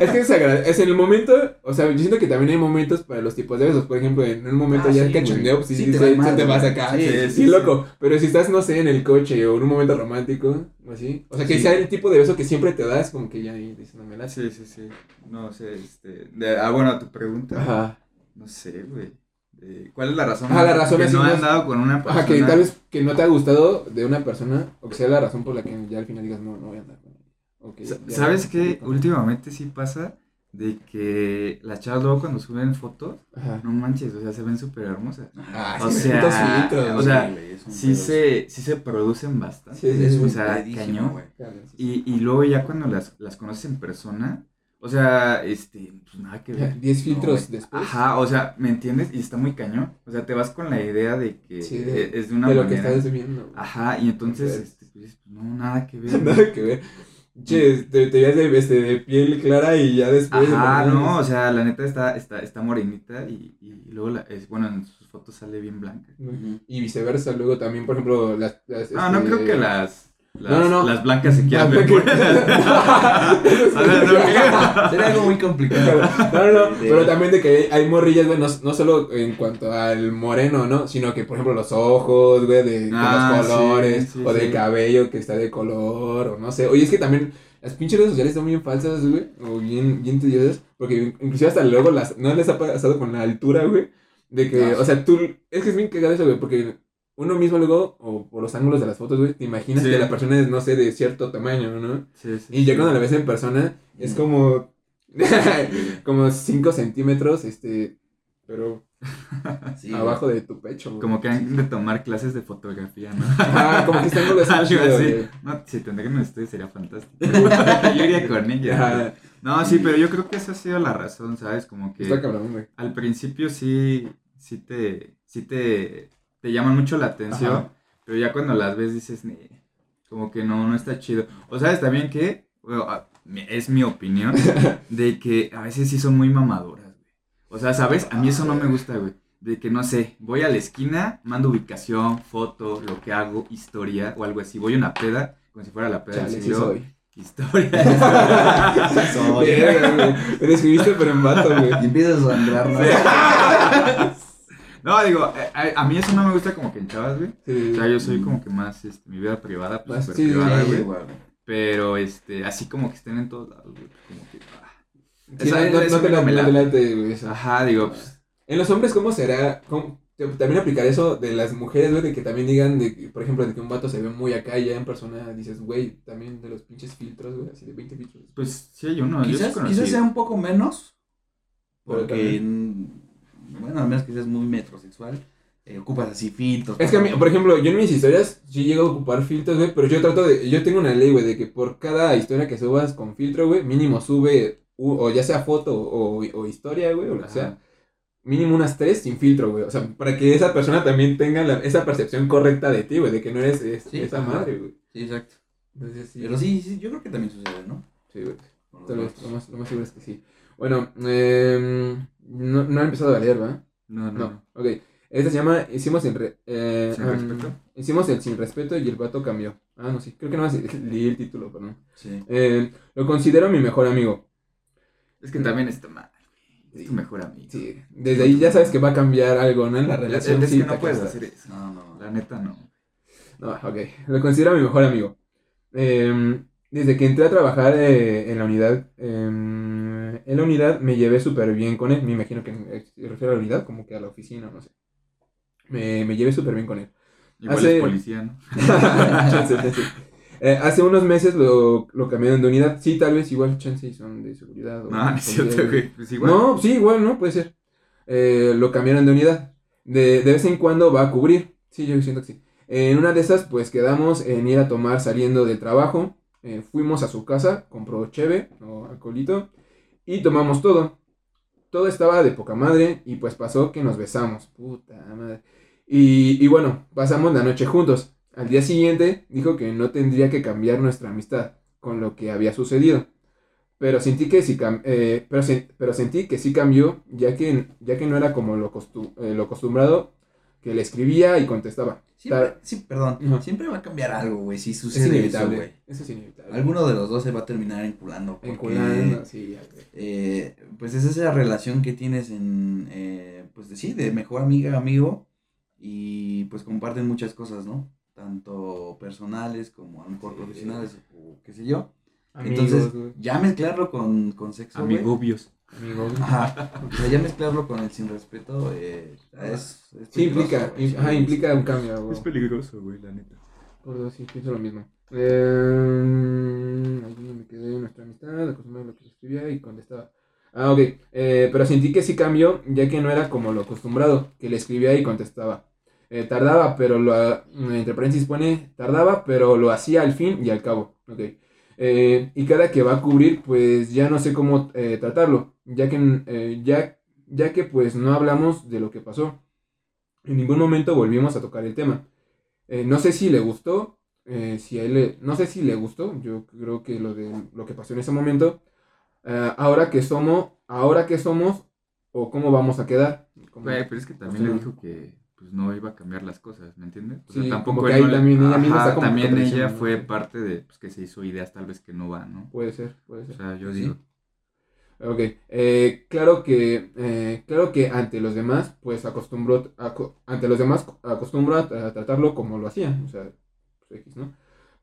Es que es, es en el momento, o sea, yo siento que también hay momentos para los tipos de besos. Por ejemplo, en un momento Ah, ya sí, cachondeo, pues sí, Sí, sí, te mal, te vas acá. Sí, loco. Pero si estás, no sé, en el coche o en un momento romántico, o así. O sea, que sea el tipo de beso que siempre te das, como que ya ahí dices, no me la Sí, sí, sí. No sé, este. de- ah, bueno, tu pregunta. Ajá. No sé, güey. ¿Cuál es la razón? Ajá, la razón que así no es- andado con una persona. Ajá, que tal vez que no te ha gustado de una persona, o que sea la razón por la que ya al final digas, no, no voy a andar con ella. O que Sa- ya- ¿Sabes qué? Últimamente sí pasa de que las chavas luego cuando suben fotos, Ajá. no manches, o sea, se ven súper hermosas. Ah, O sí, sea, filtros, o Sí se, sí se producen bastante. Sí, sí, o sea, cañón. Y, y luego ya cuando las, las conoces en persona, o sea, este, pues nada que ver. 10 filtros después. Ajá, o sea, ¿me entiendes? Y está muy cañón. O sea, te vas con la idea de que Sí, de- es de una de lo que manera. estás viendo. Ajá, y entonces, este, pues, no, nada que ver. Nada que ver. Che, te, te veías de, este, de piel clara y ya después. Ajá, ¿no? no, o sea, la neta está, está, está morenita y, y luego, la, es, bueno, en sus fotos sale bien blanca. Y viceversa, luego también, por ejemplo, las. las, No, no este, creo que las, las, No, no, no. las blancas se quieran Ah, ver Sería algo muy complicado. No, no, no, pero también de que hay, morrillas, güey, no, no solo en cuanto al moreno, ¿no? Sino que, por ejemplo, los ojos, güey, de, de Ah, los colores, sí, o del cabello que está de color, o no sé. Oye, es que también las pinches redes sociales están bien falsas, güey, o bien, bien tediosas, porque inclusive hasta luego las, ¿no les ha pasado con la altura, güey? De que, o sea, tú, es que es bien cagado eso, güey, porque uno mismo luego, o por los ángulos de las fotos, güey, te imaginas Sí. que la persona es, no sé, de cierto tamaño, ¿no? Sí, sí, Y ya cuando la ves en persona, es como. como 5 centímetros, este. Pero Sí, abajo de tu pecho. güey. Como que han de tomar clases de fotografía, ¿no? Ah, como que está ángulo así Algo chido, así. güey. No, si tendrían ustedes sería fantástico. yo iría con ella. No, sí, pero yo creo que esa ha sido la razón, ¿sabes? Como que Está cabrón, güey. al principio sí, sí te, sí te, te llaman mucho la atención, Ajá. pero ya cuando las ves dices, "Nee", como que no, no está chido. O sabes también que, bueno, ah, es mi opinión, de que a veces sí son muy mamadoras, güey. O sea, ¿sabes? A mí eso no me gusta, güey. De que, no sé, voy a la esquina, mando ubicación, foto, lo que hago, historia o algo así. Voy a una peda, como si fuera la peda Chale, del sí siglo. soy. Historia. Soy. Describiste, pero en vato, güey. Y empiezas a sangrar, ¿no? No, digo, eh, a, a mí eso no me gusta como que en chavas, güey. Sí. O sea, yo soy como que más, este, mi vida privada, pues, sí, privada, Sí, güey. Pero, este, así como que estén en todos lados, güey. Como que, ah. Sí, Esa- no, te la me no late. te late, güey, eso. Ajá, digo, pues, En los hombres, ¿cómo será? ¿Cómo- te- También aplicar eso de las mujeres, güey, de que también digan, de que, por ejemplo, de que un vato se ve muy acá y ya en persona dices, güey, también de los pinches filtros, güey, así de 20 filtros. pues sí hay uno. Quizás, quizás sea un poco menos. Porque, bueno, al menos que seas muy metrosexual, eh, ocupas así filtros. Es que a mí, por ejemplo, yo en mis historias sí llego a ocupar filtros, güey, pero yo trato de, yo tengo una ley, güey, de que por cada historia que subas con filtro, güey, mínimo sube, u- o ya sea foto o, o historia, güey, o lo que Ajá. sea, mínimo unas tres sin filtro, güey, o sea, para que esa persona también tenga la- esa percepción correcta de ti, güey, de que no eres es- Sí, esa ajá. madre, güey. Sí, exacto. Entonces sí. Pero sí, sí, yo creo que también sucede, ¿no? Sí, güey. Tal vez, lo más, lo más seguro es que sí. Bueno, eh, no, no ha empezado a leer, ¿va? No, no, No, ok. Esta se llama Hicimos el, re- eh, ¿Sin um, respeto? Hicimos el sin respeto y el vato cambió. Ah, no, sí. Creo que no leí el título, pero no. Sí. Eh, lo considero mi mejor amigo. Es que también está mal. Es tu mejor amigo. Sí. Desde ahí ya sabes que va a cambiar algo, ¿no? En la Es, relación. es sí, que no puedes hacer eso. No, no. La neta no. No, ok. Lo considero mi mejor amigo. Eh, desde que entré a trabajar eh, en la unidad, eh, en la unidad me llevé súper bien con él. Me imagino que eh, se refiere a la unidad, como que a la oficina, no sé. Me, me llevé súper bien con él. Igual Hace- es policía, ¿no? Chance, chance. Eh, hace unos meses lo, lo cambiaron de unidad. Sí, tal vez igual chance son de seguridad. o No, no es cierto, policía, güey. Pues igual. No, sí, igual, ¿no? Puede ser. Eh, lo cambiaron de unidad. De, de vez en cuando va a cubrir. Sí, yo siento que sí. En una de esas, pues quedamos en ir a tomar saliendo del trabajo. Eh, fuimos a su casa, compró cheve o alcoholito y tomamos todo. Todo estaba de poca madre y pues pasó que nos besamos. Puta madre. Y, y bueno, pasamos la noche juntos. Al día siguiente dijo que no tendría que cambiar nuestra amistad con lo que había sucedido. Pero sentí que sí, eh, pero, sen- pero sentí que sí cambió, ya que, ya que no era como lo, eh, lo acostumbrado, que le escribía y contestaba. Siempre, sí, perdón. Siempre va a cambiar algo, güey. Si Es sucede eso, inevitable. güey. Eso es inevitable. Alguno de los dos se va a terminar enculando. porque, Enculando, sí, eh, pues es esa relación que tienes en, eh, pues de, sí, de mejor amiga, amigo, y pues comparten muchas cosas, ¿no? Tanto personales como a lo mejor Sí. profesionales o qué sé yo. Amigos, Entonces, ya mezclarlo con, con sexo. Amigobios. Amigos. Ajá. O sea, ya mezclarlo con el sin respeto eh, es, es Sí, implica, peligroso, güey, ajá, implica un cambio, güey. Es peligroso, güey, la neta. Por dos, sí, pienso lo mismo. Eh, ahí me quedé en nuestra amistad, acostumbraba lo que escribía y contestaba. Ah, ok. Eh, pero sentí que sí cambió, ya que no era como lo acostumbrado, que le escribía y contestaba. Eh, tardaba, pero lo... Entre paréntesis pone, tardaba, pero lo hacía al fin y al cabo. Ok. Eh, y cada que va a cubrir, pues ya no sé cómo eh, tratarlo, ya que, eh, ya, ya que pues no hablamos de lo que pasó. En ningún momento volvimos a tocar el tema. No sé si le gustó, eh, si a él le- no sé si le gustó, yo creo que lo de lo que pasó en ese momento, ahora que somos, ahora que somos o cómo vamos a quedar. Güey, pero es que también o sea, le dijo que pues no iba a cambiar las cosas, ¿me entiendes? O sea, Sí, tampoco que él no le- también ella Ajá, también fue parte de pues que se hizo ideas tal vez que no van, ¿no? Puede ser, puede O ser. sea, yo Sí. digo, Ok, eh, claro que, eh, claro que ante los demás, pues acostumbró, aco- ante los demás acostumbro a, a tratarlo como lo hacía, o sea, pues X, ¿no?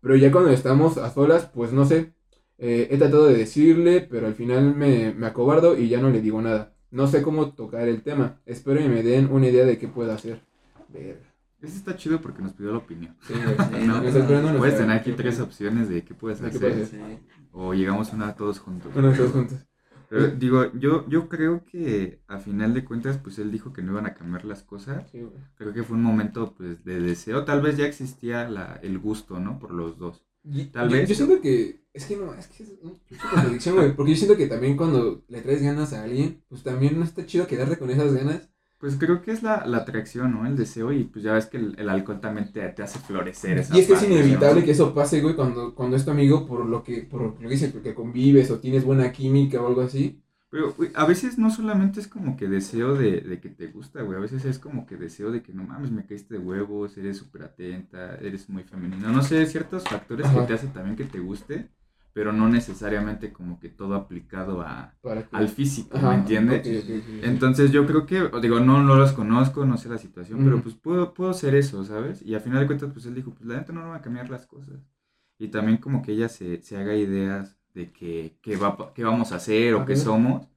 Pero ya cuando estamos a solas, pues no sé, eh, he tratado de decirle, pero al final me, me acobardo y ya no le digo nada. No sé cómo tocar el tema, espero y me den una idea de qué puedo hacer. Verga. Ese está chido porque nos pidió la opinión. Sí, Sí, Puedes tener aquí tres opciones de qué puedes ¿De qué hacer. Sí. O llegamos a una todos juntos. Bueno, todos juntos. Pero digo, yo, yo creo que a final de cuentas, pues él dijo que no iban a cambiar las cosas. Sí. Creo que fue un momento pues de deseo. Tal vez ya existía la, el gusto, ¿no? Por los dos. Tal yo, vez. Yo siento que. Es que no, es que es una contradicción, güey. Porque yo siento que también cuando le traes ganas a alguien, pues también no está chido quedarte con esas ganas. Pues creo que es la, la atracción, ¿no? El deseo y pues ya ves que el, el alcohol también te, te hace florecer esa Y es que es parte, ¿no? inevitable que eso pase, güey, cuando, cuando es tu amigo por lo que, por lo que dice, que convives o tienes buena química o algo así. Pero, güey, a veces no solamente es como que deseo de, de que te gusta, güey. A veces es como que deseo de que no mames, me caíste de huevos, eres súper atenta, eres muy femenina. No sé, ciertos factores Ajá. que te hacen también que te guste, pero no necesariamente como que todo aplicado a, que... al físico, Ajá, ¿me entiendes? ok, ok, ok. Entonces yo creo que, o digo, no, no los conozco, no sé la situación, pero pues puedo, puedo ser eso, ¿sabes? Y al final de cuentas, pues él dijo, pues la neta no van a cambiar las cosas. Y también como que ella se, se haga ideas de que, que, va, qué vamos a hacer o qué somos,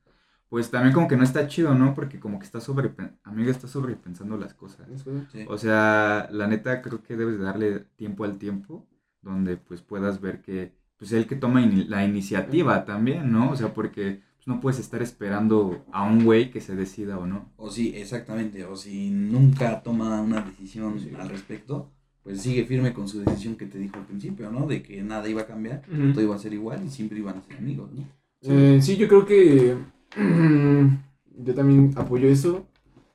pues también como que no está chido, ¿no? Porque como que está sobre, amiga, está sobrepensando las cosas. Sí. O sea, la neta creo que debes de darle tiempo al tiempo, donde pues puedas ver que, pues él que toma la iniciativa también, ¿no? O sea, porque pues, no puedes estar esperando a un güey que se decida o no. O sí, exactamente. O si nunca toma una decisión Sí. al respecto, pues sigue firme con su decisión que te dijo al principio, ¿no? De que nada iba a cambiar, todo iba a ser igual y siempre iban a ser amigos, ¿no? Eh, sí, yo creo que yo también apoyo eso,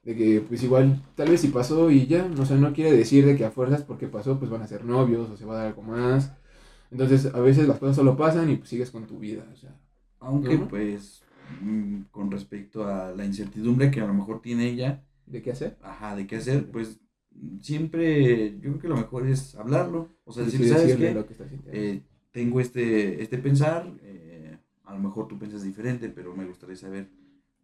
de que pues igual, tal vez si pasó y ya, o sea, no quiere decir de que a fuerzas porque pasó, pues van a ser novios o se va a dar algo más. Entonces, a veces las cosas solo pasan y pues sigues con tu vida, o sea. Aunque Ujú. pues mm, con respecto a la incertidumbre que a lo mejor tiene ella, ¿De qué hacer? ajá, de qué hacer, pues siempre yo creo que lo mejor es hablarlo. O sea, Sí, decir, ¿sabes decirle qué? lo que. Eh, tengo este, este pensar, eh, a lo mejor tú piensas diferente, pero me gustaría saber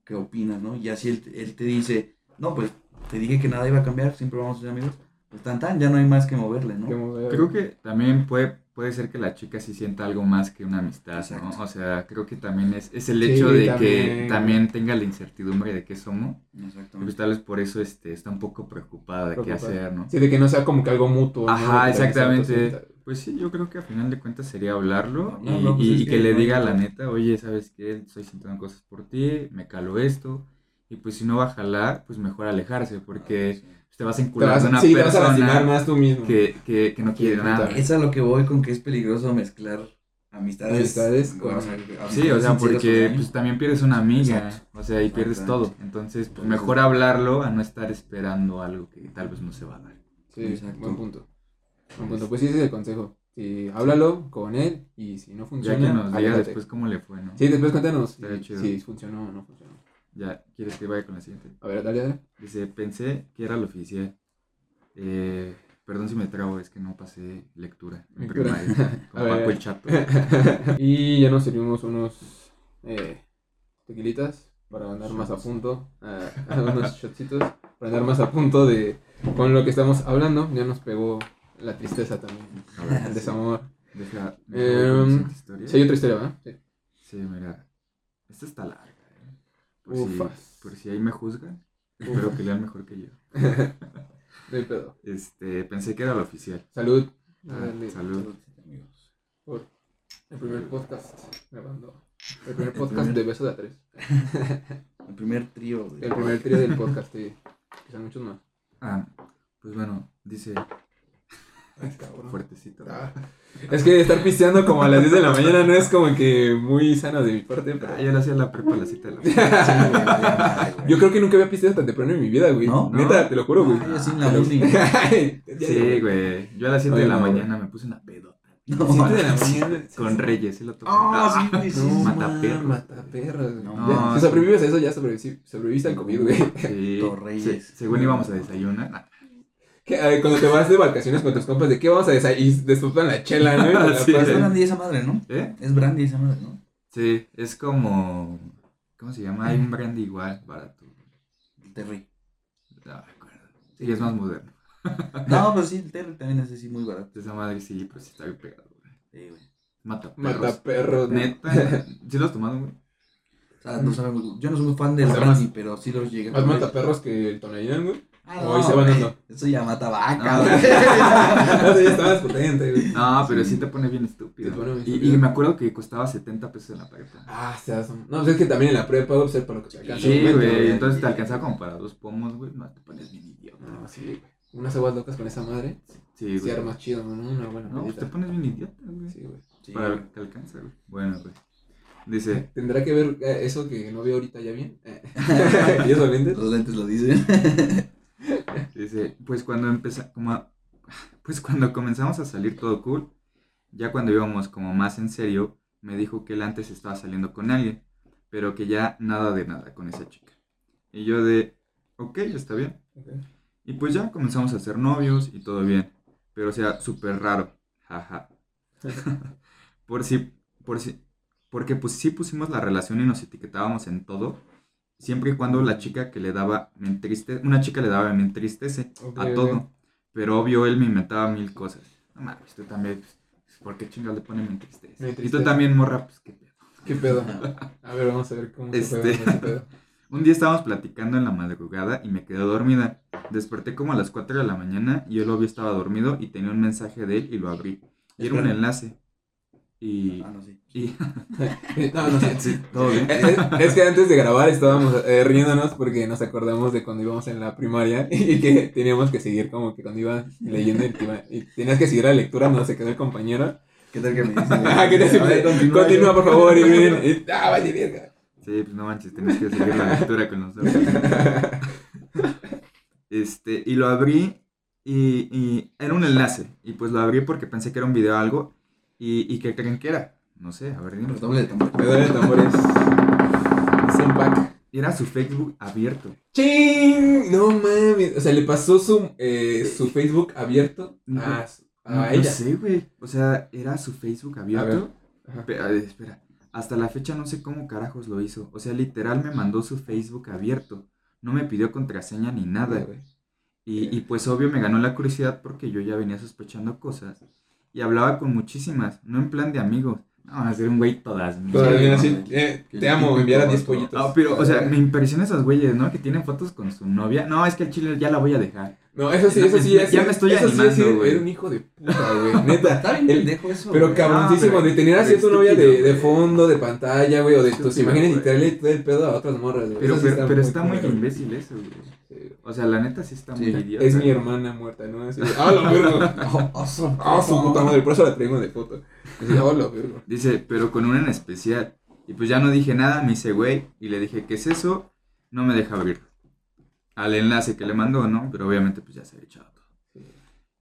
qué opinas, ¿no? Y así él, él te dice, no, pues te dije que nada iba a cambiar, siempre vamos a ser amigos, pues tan tan, ya no hay más que moverle, ¿no? Creo que también puede, puede ser que la chica sí sienta algo más que una amistad, Exacto. ¿no? O sea, creo que también es, es el Sí, hecho de que también. tenga la incertidumbre de qué somos. Y pues Exactamente. tal vez por eso este, está un poco preocupada de qué hacer, ¿no? Sí, de que no sea como que algo mutuo. Ajá, exactamente. Pues sí, yo creo que a final de cuentas sería hablarlo y, pues y- que, que le diga la neta, oye, ¿sabes qué? Estoy sintiendo cosas por ti, me caló esto. Y pues si no va a jalar, pues mejor alejarse porque Sí. Te vas a encular vas, de una sí, te vas a lastimar persona más tú mismo. que, que, que no quiere nada. Es a lo que voy con que es peligroso mezclar amistades. Amistades con- o sea, Sí, o sea, porque pues también pierdes una amiga, Exacto. o sea, y pierdes todo. Entonces, pues mejor hablarlo a no estar esperando algo que tal vez no se va a dar. Sí, Exacto. buen punto. Buen punto. Pues sí, ese es el consejo. Sí, háblalo con él y si no Ya funciona, que nos diga después cómo le fue, ¿no? Sí, después cuéntanos si, si funcionó o no funcionó. Ya, ¿quieres que vaya con la siguiente? A ver, dale, dale. Dice, pensé que era lo oficial. Eh, perdón si me trago, es que no pasé lectura en Lectura. primaria. Paco el Chato. y ya nos servimos unos eh, tequilitas para andar más a punto, a unos shotcitos, para andar más a punto de con lo que estamos hablando. Ya nos pegó la tristeza también, A ver, el desamor. deja, historia. Sí, hay otra historia, ¿verdad? Sí. Sí, mira. Esta está larga, si, Ufas. por si ahí me juzgan, espero que lean mejor que yo. No hay pedo. Este, pensé que era lo oficial. Salud. Ah, Dale. salud. Amigos. Por el primer podcast grabando El primer podcast de beso de a tres. El primer trío, güey. El primer trío del podcast, sí. Quizá muchos más. Ah, pues bueno, dice Ay, cabrón. fuertecito. Ah, Es que estar pisteando como a las 10 de la mañana no es como que muy sano de mi parte, Ah, pero... yo le hacía la prepa a la cita de la Sí, güey, güey. Yo creo que nunca había pisteado tan temprano en mi vida, güey. ¿No? Neta, te lo juro, güey. Ah, yo sí en la lo- uni. Sí, güey. Yo a las 7 de la güey. mañana me puse una pedota. No, de la mañana. Con Reyes, ¿sí lo tocó? Ah, sí, güey, sí. No, Mataperros. mataperros. No, Ya, sí. si sobrevives a eso, ya sobrevivi- sobreviviste al COVID, güey. Sí. Torreyes. Se- según íbamos a desayunar. Ah, Que, Cuando te vas de vacaciones con tus compas, ¿de qué vamos a desayunar? Y después la chela, ¿no? La Sí. Es brandy esa madre, ¿no? ¿Eh? Es brandy esa madre, ¿no? Sí, es como. ¿Cómo se llama? Hay un brandy igual, barato. El Terry. No me acuerdo. Sí, es más moderno. No, pero sí, el Terry también es así muy barato. Esa madre sí, pero sí está bien pegado, güey. Sí, güey. Mata perros. Mataperros. ¿no? Neta. ¿Sí lo has tomado, güey? O sea, no sabemos. Yo no soy muy fan del brandy, pero sí los llegué a Más comer. mataperros que el Tonayán, güey. Ah, se van. Eso ya mata vaca, No. güey. No, ya está más potente, güey. No, pero sí te pone bien estúpido. Te pone bien Y- estúpido. Y, me acuerdo que costaba 70 pesos en la prepa. Ah, se hacen. No, pues es que también en la prepa, pues es para lo que se alcanza. Sí, güey. Entonces te alcanzaba como para dos pomos, güey. No, te pones bien idiota. No, sí, güey. Unas aguas locas con esa madre. Sí, güey. arma chido, ¿no? Una buena No, pues te pones bien idiota, güey. Sí, güey. Sí, para lo que alcanza, güey. Bueno, güey. Dice, ¿Tendrá que ver eh, eso que no veo ahorita ya bien? ¿Y esos lentes? Los lentes lo dicen. Dice, pues cuando empezamos, como, pues cuando comenzamos a salir todo cool, ya cuando íbamos como más en serio, me dijo que él antes estaba saliendo con alguien, pero que ya nada de nada con esa chica. Y yo de, ok, está bien. Y pues ya comenzamos a ser novios y todo bien. Pero o sea, súper raro. Jaja. por si, por si, porque pues sí pusimos la relación y nos etiquetábamos en todo. Siempre y cuando la chica que le daba me entristece, una chica le daba me entristece a todo. Pero obvio él me inventaba mil cosas. No mames, tú también, pues, ¿por qué chingados le pone me entristece? Me Y tú entristece. también, morra, pues qué pedo. ¿Qué pedo? A ver, vamos a ver cómo se Este- puede ese pedo. Un día estábamos platicando en la madrugada y me quedé dormida. Desperté como a las 4 de la mañana y el obvio estaba dormido y tenía un mensaje de él y lo abrí. Y era un enlace. Y... Ah, no, sí. y No, no sé. sí, todo bien. Es, es que antes de grabar estábamos eh, riéndonos porque nos acordamos de cuando íbamos en la primaria y que teníamos que seguir como que cuando iba leyendo y, iba- y tenías que seguir la lectura donde se quedó el compañero. ¿Qué tal que me dicen? Ah, ¿qué te ver, Continúa, por favor. Y, miren, y- ah, vale, verga. Sí, pues no manches, tenés que seguir la lectura con nosotros. Este, y lo abrí y, y era un enlace. Y pues lo abrí porque pensé que era un video o algo. ¿Y, y qué creen que era? No sé, a ver, dime. Redoble de tambor. Me duele tambores. Pack. Era su Facebook abierto. ¡Ching! No mames. O sea, le pasó su, eh, su Facebook abierto No. a, No, no ella. sé, güey. O sea, era su Facebook abierto. Ajá. Espera, espera. Hasta la fecha no sé cómo carajos lo hizo. O sea, literal me mandó su Facebook abierto. No me pidió contraseña ni nada. güey. Y, y pues obvio me ganó la curiosidad porque yo ya venía sospechando cosas. Y hablaba con muchísimas, no en plan de amigos. No, a ser un güey todas. así, no, eh, te amo, enviar a 10 vato. pollitos. Ah, pero, o sea, me impresionan esos güeyes, ¿no? Que tienen fotos con su novia. No, es que el chile ya la voy a dejar. No, eso sí, eso sí, es- ya me estoy eso animando, sí, güey. Era un hijo de puta, güey. Neta. Está bien pendejo eso. Pero güey. cabroncísimo, de tener así a tu novia de, de fondo, de pantalla, güey, o de tus imágenes y traerle todo el pedo a otras morras, güey. Pero, pero, pero está muy imbécil eso, güey. O sea, la neta sí está muy idiota. Es mi hermana muerta, ¿no? Ah, la verga. Oh, oh, su- Ah, su puta madre, por eso la traigo de foto. Ah. Dice, pero con una en especial. Y pues ya no dije nada, me hice güey. Y le dije, ¿qué es eso? No me deja abrir. Al enlace que le mandó, ¿no? Pero obviamente pues ya se había echado todo.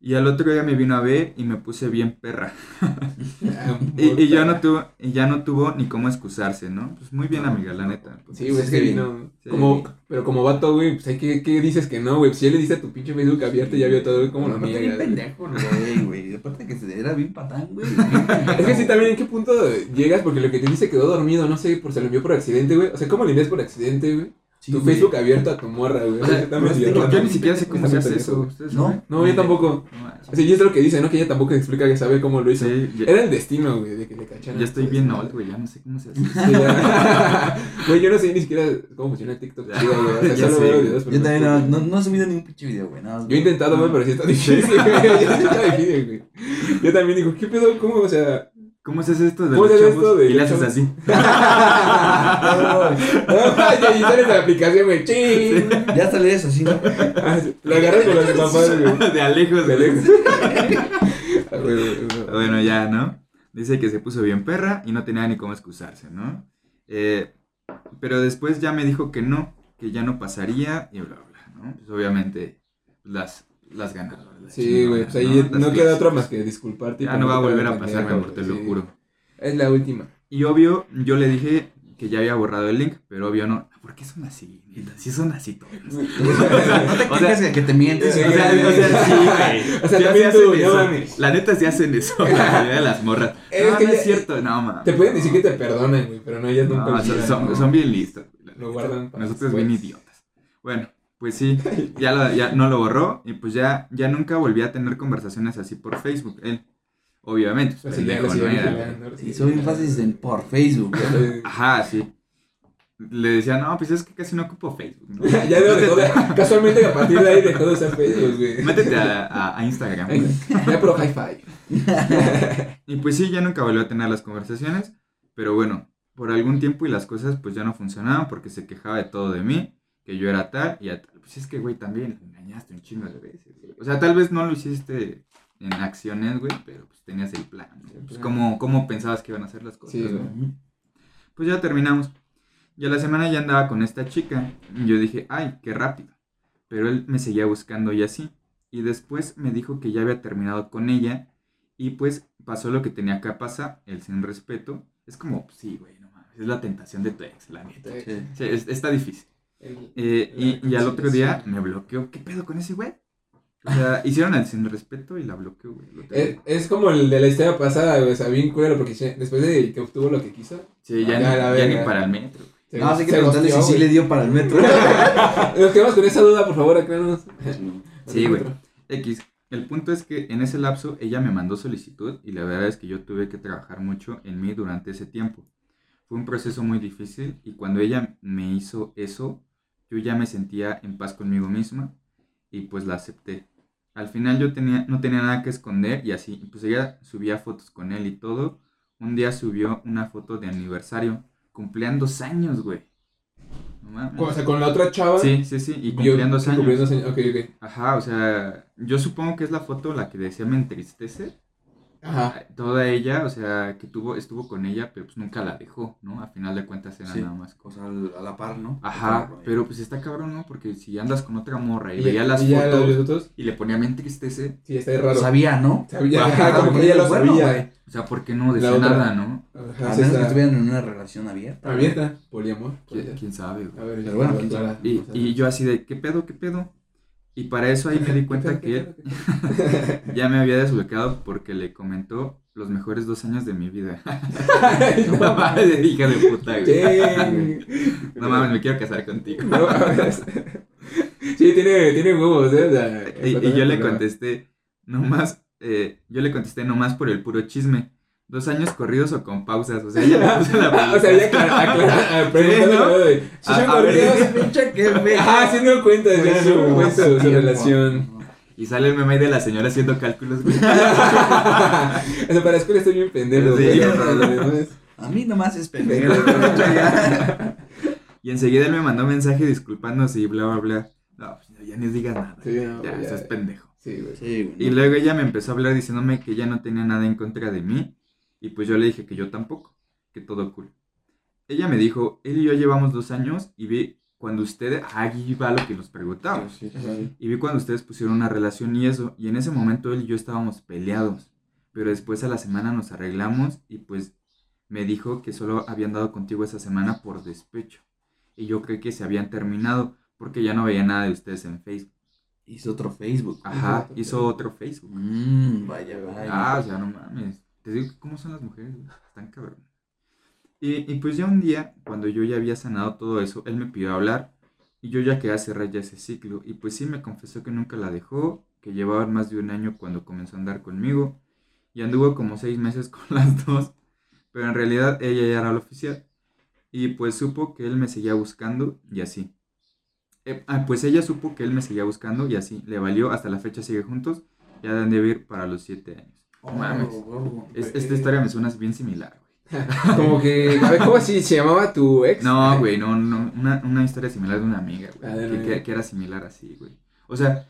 Y al otro día me vino a ver y me puse bien perra. Y, y ya no tuvo, y ya no tuvo ni cómo excusarse, ¿no? Pues muy bien, amiga, la neta. Pues, Sí, güey, es que Sí. vino. Sí. Como, pero como vato, güey, pues hay que, ¿qué dices que no, güey? Pues si él le dice a tu pinche Facebook abierto, ya vio todo, güey, como lo Aparte, bien pendejo, güey, güey. Aparte que se era bien patán, güey. Es que sí, también en qué punto llegas, porque lo que te dice quedó dormido, no sé, por se lo envió por accidente, güey. O sea, ¿cómo le envías por accidente, güey? Sí, tu güey. Facebook abierto a tu morra, güey. O sea, Yo, yo ni siquiera sé cómo se hace eso. pendejo. ¿Ustedes No. No, yo tampoco. No y es lo que dice, ¿no? Que ella tampoco explica que sabe cómo lo hizo. Sí, ya, Era el destino, güey, de que le cacharan. ya estoy bien old, güey, ya no sé cómo se hace. Güey, yo no sé ni siquiera cómo funciona TikTok. Ya. chido, güey. O sea, Ya solo sé, veo güey. videos. Yo también no- no, no, he subido ningún pinche video, güey. nada Yo he intentado, güey, pero sí está difícil, güey. Ya está difícil, güey. Yo también digo, ¿qué pedo? ¿Cómo? O sea, ¿Cómo se hace esto de ¿Cómo los esto de Y le haces así. y sales de la aplicación, güey. ¡Ching! Ya hasta lees así, ¿no? Ah, Lo agarras con los papás, güey. De alejos. De lejos. Ah. Bueno, ya, ¿no? Dice que se puso bien perra y no tenía ni cómo excusarse, ¿no? Eh, pero después ya me dijo que no, que ya no pasaría y bla, bla, ¿no? Pues obviamente las, las las Sí, güey, pues ahí no que- queda otra más que disculparte. Ya no va a volver a pendejo, pasarme, amor, te lo juro. Es la última. Y obvio, yo le dije que ya había borrado el link, pero obvio no. ¿Por qué son así? Sí son así todos. No te O sea- quejes que te mientes. O sea, sí, güey. O sea, Ya también tú, hacen no eso. mames. La neta sí hacen eso, la mayoría de las morras. Es no, que no es cierto, no, mames. Te pueden decir que te perdonan, güey, pero no, ellas nunca No, son, ¿no? bien listos. Lo guardan Nosotros bien idiotas. Bueno, pues sí, ya, lo- ya no lo borró y pues ya, ya nunca volví a tener conversaciones así por Facebook. Él, obviamente, Pues pues, sí, Sí, siguen son bien fáciles en, por Facebook. Sí. Ajá, sí. Le decía, no, pues es que casi no ocupo Facebook. ¿no? Ya dejó de, casualmente a partir de ahí dejó de usar Facebook, güey. Métete a, a- a Instagram. güey. Ya pro hi-fi. Y pues sí, ya nunca volvió a tener las conversaciones, pero bueno, por algún tiempo y las cosas pues ya no funcionaban porque se quejaba de todo de mí, que yo era tal y a tal. Pues es que, güey, también engañaste un chingo de veces. güey. O sea, tal vez no lo hiciste en acciones, güey, pero pues tenías el plan. Pues cómo, cómo pensabas que iban a hacer las cosas. Sí, ¿no? güey. Pues ya terminamos. Y a la semana ya andaba con esta chica. Y yo dije, ay, qué rápido. Pero él me seguía buscando y así. Y después me dijo que ya había terminado con ella. Y pues pasó lo que tenía que pasar, el sin respeto. Es como, pues, sí, güey, no mames. Es la tentación de tu ex, la neta. Sí. Sí, es- está difícil. El- Eh, y, y al otro día me bloqueó. ¿Qué pedo con ese güey? O sea, hicieron el sin respeto y la bloqueó, güey. Es, día. es como el de la historia pasada, güey, o sea, bien culero porque después de que obtuvo lo que quiso. Sí, ya, Ya, ni, la ya ni verga. para el metro. güey. No, hay que preguntarle si sí le dio para el metro. Nos quedamos con esa duda, por favor, acláranos. Sí, güey. X. El punto es que en ese lapso ella me mandó solicitud y la verdad es que yo tuve que trabajar mucho en mí durante ese tiempo. Fue un proceso muy difícil y cuando ella me hizo eso, yo ya me sentía en paz conmigo misma y pues la acepté. Al final yo tenía, no tenía nada que esconder y así, pues ella subía fotos con él y todo. Un día subió una foto de aniversario. Cumplían dos años, güey. No. O sea, con la otra chava. Sí, sí, sí, y cumplían dos años. cumplían dos años. Ok, ok. Ajá, o sea, yo supongo que es la foto la que decía me entristece. Ajá. Toda ella, o sea, que tuvo, estuvo con ella, pero pues nunca la dejó, ¿no? A final de cuentas era Sí. nada más. O sea, al- a la par, ¿no? Ajá, Claro, pero pues está cabrón, ¿no? Porque si andas con otra morra y, Y veía las y fotos y le ponía me entristece, Sí, está ahí raro. Sabía, ¿no? Sabía, Ajá, ajá, como que ella lo bueno, sabía. güey. o sea, ¿por qué no decía nada, no? Ajá, A menos que estuvieran en una relación abierta. abierta. Poliamor. ¿Quién, sabe, güey? A ver, Pero bueno, quién sabe. Y, yo así de, ¿qué pedo, qué pedo? Y para eso ahí me di cuenta que él ya me había desbloqueado porque le comentó los mejores dos años de mi vida. No mames, hija de puta, güey. No mames, me quiero casar contigo. No mames. Sí, tiene, tiene huevos, ¿eh? O sea, Y, y yo le contesté, nomás, eh, yo le contesté nomás por el puro chisme. Dos años corridos o con pausas. O sea, ella me puso la Ah, o sea, ya aclara, aclara, preguntando ¿no? de, si son corridos. Pinche que me- Ajá, haciendo cuentas ya, Pues, ¿no? Cuenta su, relación. Y sale el meme de la señora haciendo cálculos, güey. o sea, para la escuela estoy bien pendejo, Sí. güey, ya. A mí nomás es pendejo. ya. Y enseguida él me mandó mensaje disculpándose y bla, bla, bla. No, pues ya ni digas nada. Sí, no, ya, ya. estás pendejo. Sí, güey. Sí, güey. Y luego ella me empezó a hablar diciéndome que ella no tenía nada en contra de mí. Y pues yo le dije que yo tampoco, que todo cool. Ella me dijo, él y yo llevamos dos años y vi cuando ustedes, ahí va lo que nos preguntamos. Sí, sí, Ajá. sí. Y vi cuando ustedes pusieron una relación y eso. Y en ese momento él y yo estábamos peleados. Pero después a la semana nos arreglamos y pues me dijo que solo habían dado contigo esa semana por despecho. Y yo creí que se habían terminado porque ya no veía nada de ustedes en Facebook. Hizo otro Facebook. Ajá, hizo otro Facebook. Mmm, vaya, vaya. Ah, o sea, no mames. Te digo cómo son las mujeres, están cabrón. Y, pues ya un día, cuando yo ya había sanado todo eso, él me pidió hablar y yo ya quería cerrar ya ese ciclo. Y pues sí me confesó que nunca la dejó, que llevaban más de un año cuando comenzó a andar conmigo y anduvo como seis meses con las dos, pero en realidad ella ya era la oficial. Y pues supo que él me seguía buscando y así. Eh, ah, pues ella supo que él me seguía buscando y así. Le valió, hasta la fecha sigue juntos. Ya deben de vivir para los siete años. No mames. Oh, Es- esta historia me suena bien similar, güey. Como que, a ver, ¿cómo así se llamaba tu ex? No, güey, no, no. Una, una historia similar de una amiga, güey. Que, que- que era similar así, güey. O sea,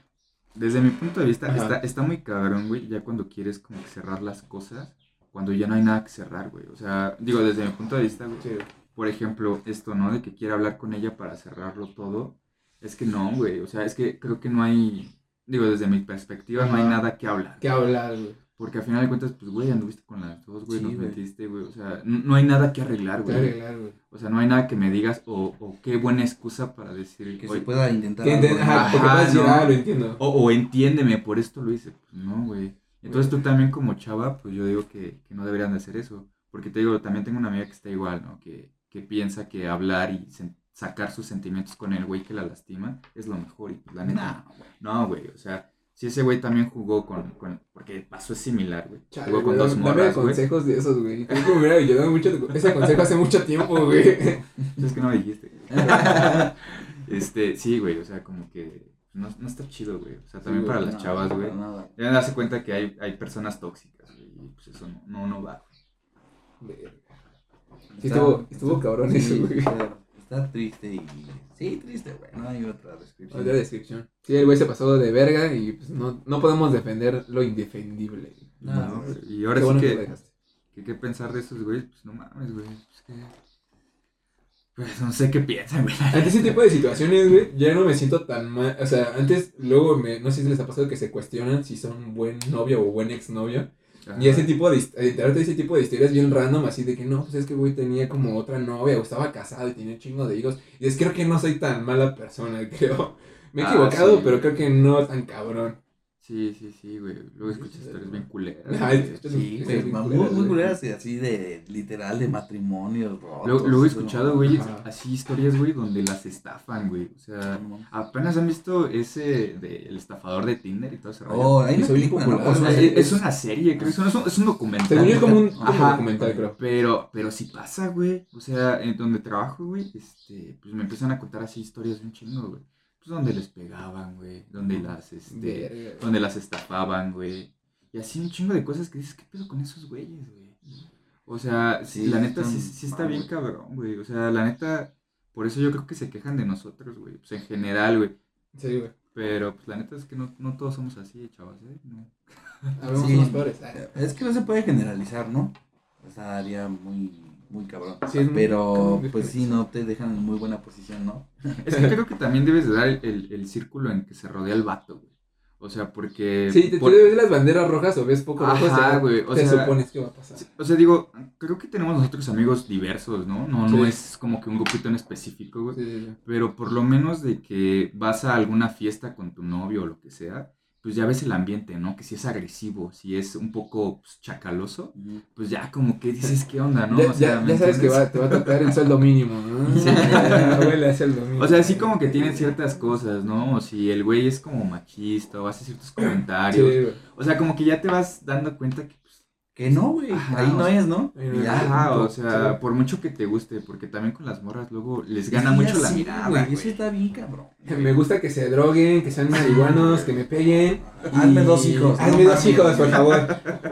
desde mi punto de vista, está, está muy cabrón, güey, ya cuando quieres como que cerrar las cosas, cuando ya no hay nada que cerrar, güey. O sea, digo, desde mi punto de vista, güey. Sí, Por ejemplo, esto, ¿no? De que quiere hablar con ella para cerrarlo todo. Es que no, güey. O sea, es que creo que no hay. Digo, desde mi perspectiva, no hay nada que hablar. ¿Qué hablar, güey? Porque al final de cuentas, pues, güey, anduviste con las dos, güey, Sí, nos güey. metiste, güey. O sea, no hay nada que arreglar, ¿Qué güey. arreglar, güey? O sea, no hay nada que me digas o, o qué buena excusa para decir, Que "Oye, se pueda intentar. Que algo Ajá, más. porque Ajá, puedes decir, no. ah, lo entiendo. o, o entiéndeme, por esto lo hice. Pues no, güey. Entonces tú también como chava, pues yo digo que, que no deberían de hacer eso. Porque te digo, también tengo una amiga que está igual, ¿no? Que, que piensa que hablar y sacar sus sentimientos con el güey que la lastima es lo mejor. Y pues la neta, Nah, güey. no, güey. O sea, si ese güey también jugó con, con porque pasó es similar, güey. Chale, Jugó con güey, dos dame morras, güey. consejos de esos, güey. Creo que me hubiera ayudado mucho ese consejo hace mucho tiempo, güey. Es que no me dijiste. este, sí, güey, o sea, como que no, no está chido, güey. O sea, también Sí, para güey, las No, chavas, para güey. nada. Ya darse cuenta que hay, hay personas tóxicas, güey. Y pues eso no, no, no va. Verga. Sí, estuvo, estuvo cabrón sí, eso, güey. está- Está triste y. Sí, triste, güey. No hay otra descripción. Otra descripción. Sí, el güey se pasó de verga y pues no, no podemos defender lo indefendible. No, No, y ahora Qué sí bueno que que, qué pensar de esos güeyes, pues no mames, güey. Pues que. Pues no sé qué piensan, güey. Ante ese tipo de situaciones, güey, ya no me siento tan mal. O sea, antes, luego, me, no sé si les ha pasado que se cuestionan si son buen novio o buen exnovio. Y ese tipo de, ese tipo de historias bien random, así de que no, pues es que güey tenía como otra novia o estaba casado y tenía un chingo de hijos. Y es creo que no soy tan mala persona, creo. Me he Ah, equivocado, sí. pero creo que no tan cabrón. Sí, sí, sí, güey. Luego escuchas historias bien culeras. Escuchas- Sí, Sí, güey, bien muy, culeras, y así de literal de matrimonios rotos. Luego, luego he escuchado, güey, Ajá. así historias, güey, donde las estafan, güey. O sea, apenas han visto ese de el estafador de Tinder y todo ese rollo. Oh, bien película, ¿no? popular, O sea, es, es una serie, creo. Es un, es un documental. Según yo es como un, como Ajá. documental, creo. Pero, pero si pasa, güey. O sea, en donde trabajo, güey, este, pues me empiezan a contar así historias de un chingo, güey. Pues donde les pegaban, güey. Donde las, este, Verga. donde las estafaban, güey. Y así un chingo de cosas que dices, ¿qué pedo con esos güeyes, güey? O sea, Sí, la neta sí, sí está mal, bien cabrón, güey. O sea, la neta, por eso yo creo que se quejan de nosotros, güey. Pues en general, güey. Sí, güey. Pero pues la neta es que no, no todos somos así, chavas, ¿eh? No. Habemos Sí. peores. Es que no se puede generalizar, ¿no? Estaría muy, muy cabrón. Sí, es muy Pero, pues sí, no te dejan en muy buena posición, ¿no? Es que creo que también debes de dar el, el- el círculo en que se rodea el vato, güey. O sea, porque... Sí, te, por- te ves las banderas rojas o ves poco rojo, Ajá, te- güey, o te sea- supones que va a pasar. O sea, digo, creo que tenemos nosotros amigos diversos, ¿no? No, no es como que un grupito en específico, güey. Sí, sí, sí. Pero por lo menos de que vas a alguna fiesta con tu novio o lo que sea, pues ya ves el ambiente, ¿no? Que si es agresivo, si es un poco pues, chacaloso, pues ya como que dices, ¿qué onda, no? Ya, O sea, ya- ¿me ya sabes que va, te va a tocar el sueldo mínimo, ¿no? Sí. Sueldo mínimo. O sea, sí como que tienen ciertas cosas, ¿no? O si el güey es como machista o hace ciertos Sí, comentarios. güey. O sea, como que ya te vas dando cuenta que Que no, güey. Ahí no es, ¿no? Ya, Ajá, o sea, Sí. por mucho que te guste, porque también con las morras luego les gana Sí, mucho la mirada, güey. Eso está bien, cabrón. Me gusta que se droguen, que sean marihuanos, que me peguen. y- Hazme dos hijos, Hazme no dos hijos, por favor.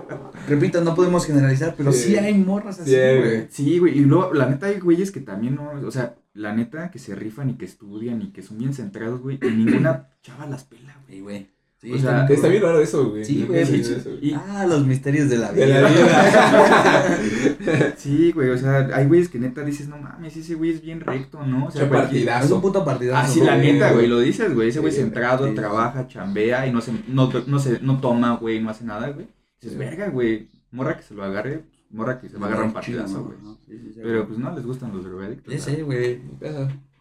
Repito, no podemos generalizar, pero sí, hay morras así, Sí, güey. Sí, güey, y luego, la neta, hay güeyes que también no, o sea, la neta, que se rifan y que estudian y que son bien centrados, güey, y ninguna chava las pela, güey. Güey. Sí, O sea, Está bien raro eso, güey. Sí, güey, sí, sí. Y- Ah, los misterios de la vida. De la vida. Sí, güey, o sea, hay güeyes que neta dices, no mames, ese güey es bien recto, ¿no? O sea, Che cualquier- partidazo. Es un puto partidazo. Ah, sí, la neta, güey, lo dices, güey, ese güey Sí, centrado, sí, sí. trabaja, chambea y no se, no, no se, no toma, güey, no hace nada, güey. Dices, Sí. verga, güey, morra que se lo agarre, morra que se va a agarrar un partidazo, güey. ¿no? Sí, sí, sí, Pero pues no les gustan los drogadictos. Sé, güey.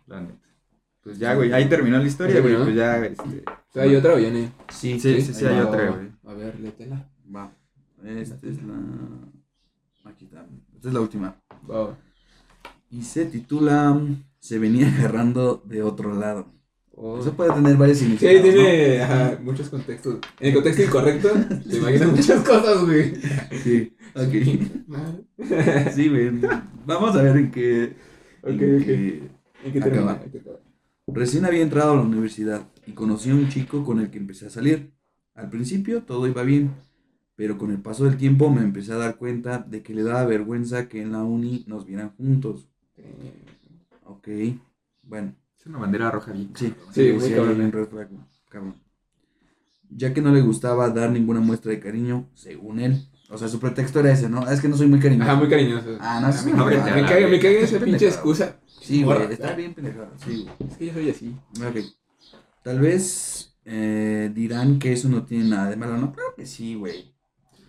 La neta. Pues ya, güey, ahí terminó la historia, ¿Ya güey, pues ya, este... O sea, ¿Hay otra o viene? Sí, Sí, sí, sí, hay va. otra, güey. A ver, léetela. Va. Esta es la. Aquí está. Esta es la última. Va. Y se titula Se venía agarrando de otro lado. Oh. Eso puede tener varios Sí, significados. tiene ajá, muchos contextos. En el contexto incorrecto, te imaginas muchas cosas, güey. Sí. Ok. Sí, güey. Vamos a ver en qué. Ok, en ok. qué- Acaba. hay que acabar. Recién había entrado a la universidad y conocí a un chico con el que empecé a salir. Al principio todo iba bien, Pero con el paso del tiempo me empecé a dar cuenta de que le daba vergüenza que en la uni nos vieran juntos. Ok, bueno. Es una bandera roja bien. Sí, Sí, muy cabrón. cabrón. Ya que no le gustaba dar ninguna muestra de cariño, según él. O sea, su pretexto era ese, ¿no? Es que no soy muy cariñoso. Ajá, muy cariñoso. Ah, no, A eso mí es me, caga, me caga esa pinche excusa. Sí, güey, está bien pendejada. Sí, güey. Es que yo soy así. Ok. Tal vez eh, dirán que eso no tiene nada de malo, ¿no? Claro que sí, güey.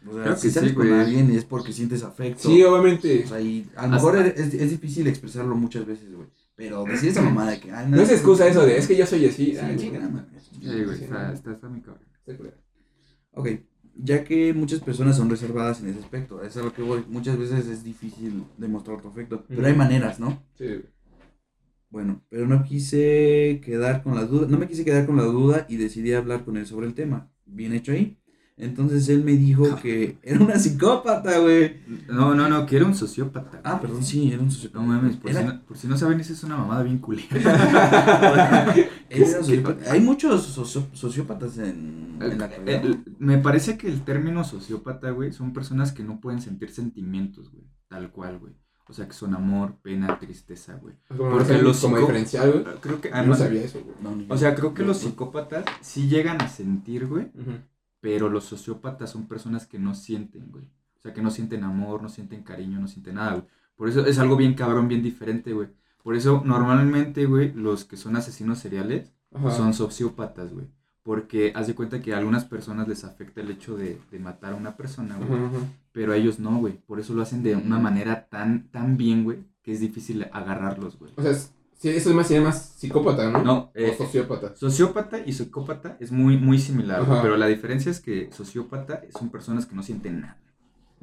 O sea, si que sales sí, con alguien es porque sientes afecto. Sí, obviamente. O sea, y a lo mejor es, es difícil expresarlo muchas veces, güey. Pero decir esa mamada que... Ay, No es excusa eso de, es que yo soy así. Sí, Ah. Sí, güey, está, no. está, está muy cabrón. Ok, ya que muchas personas son reservadas en ese aspecto, es a lo que voy. Muchas veces es difícil demostrar tu afecto, pero hay maneras, ¿no? Sí, güey. Bueno, pero no quise quedar con la duda, no me quise quedar con la duda y decidí hablar con él sobre el tema. Bien hecho ahí. Entonces él me dijo que era una psicópata, güey. No, no, no, que era un sociópata. Ah, perdón, sí, era un sociópata. No mames, por, si no, por si no saben, esa es una mamada bien culera. Hay muchos socio- sociópatas en, en la actualidad. Eh, me parece que el término sociópata, güey, son personas que no pueden sentir sentimientos, güey. Tal cual, güey. O sea, que son amor, pena, tristeza, güey. Porque los como diferencial, güey. Creo que. Ah, no sabía eso, güey. No. O sea, creo que los psicópatas sí llegan a sentir, güey. Pero los sociópatas son personas que no sienten, güey. O sea, que no sienten amor, no sienten cariño, no sienten nada, güey. Por eso es algo bien cabrón, bien diferente, güey. Por eso, normalmente, güey, los que son asesinos seriales Ajá. son sociópatas, güey. Porque haz de cuenta que a algunas personas les afecta el hecho de, de matar a una persona, güey. Pero a ellos no, güey. Por eso lo hacen de una manera tan, tan bien, güey, que es difícil agarrarlos, güey. O sea, es- sí, eso es más, sería más psicópata, ¿no? No, eh, o sociópata. Sociópata y psicópata es muy, muy similar, güey, pero la diferencia es que sociópata son personas que no sienten nada.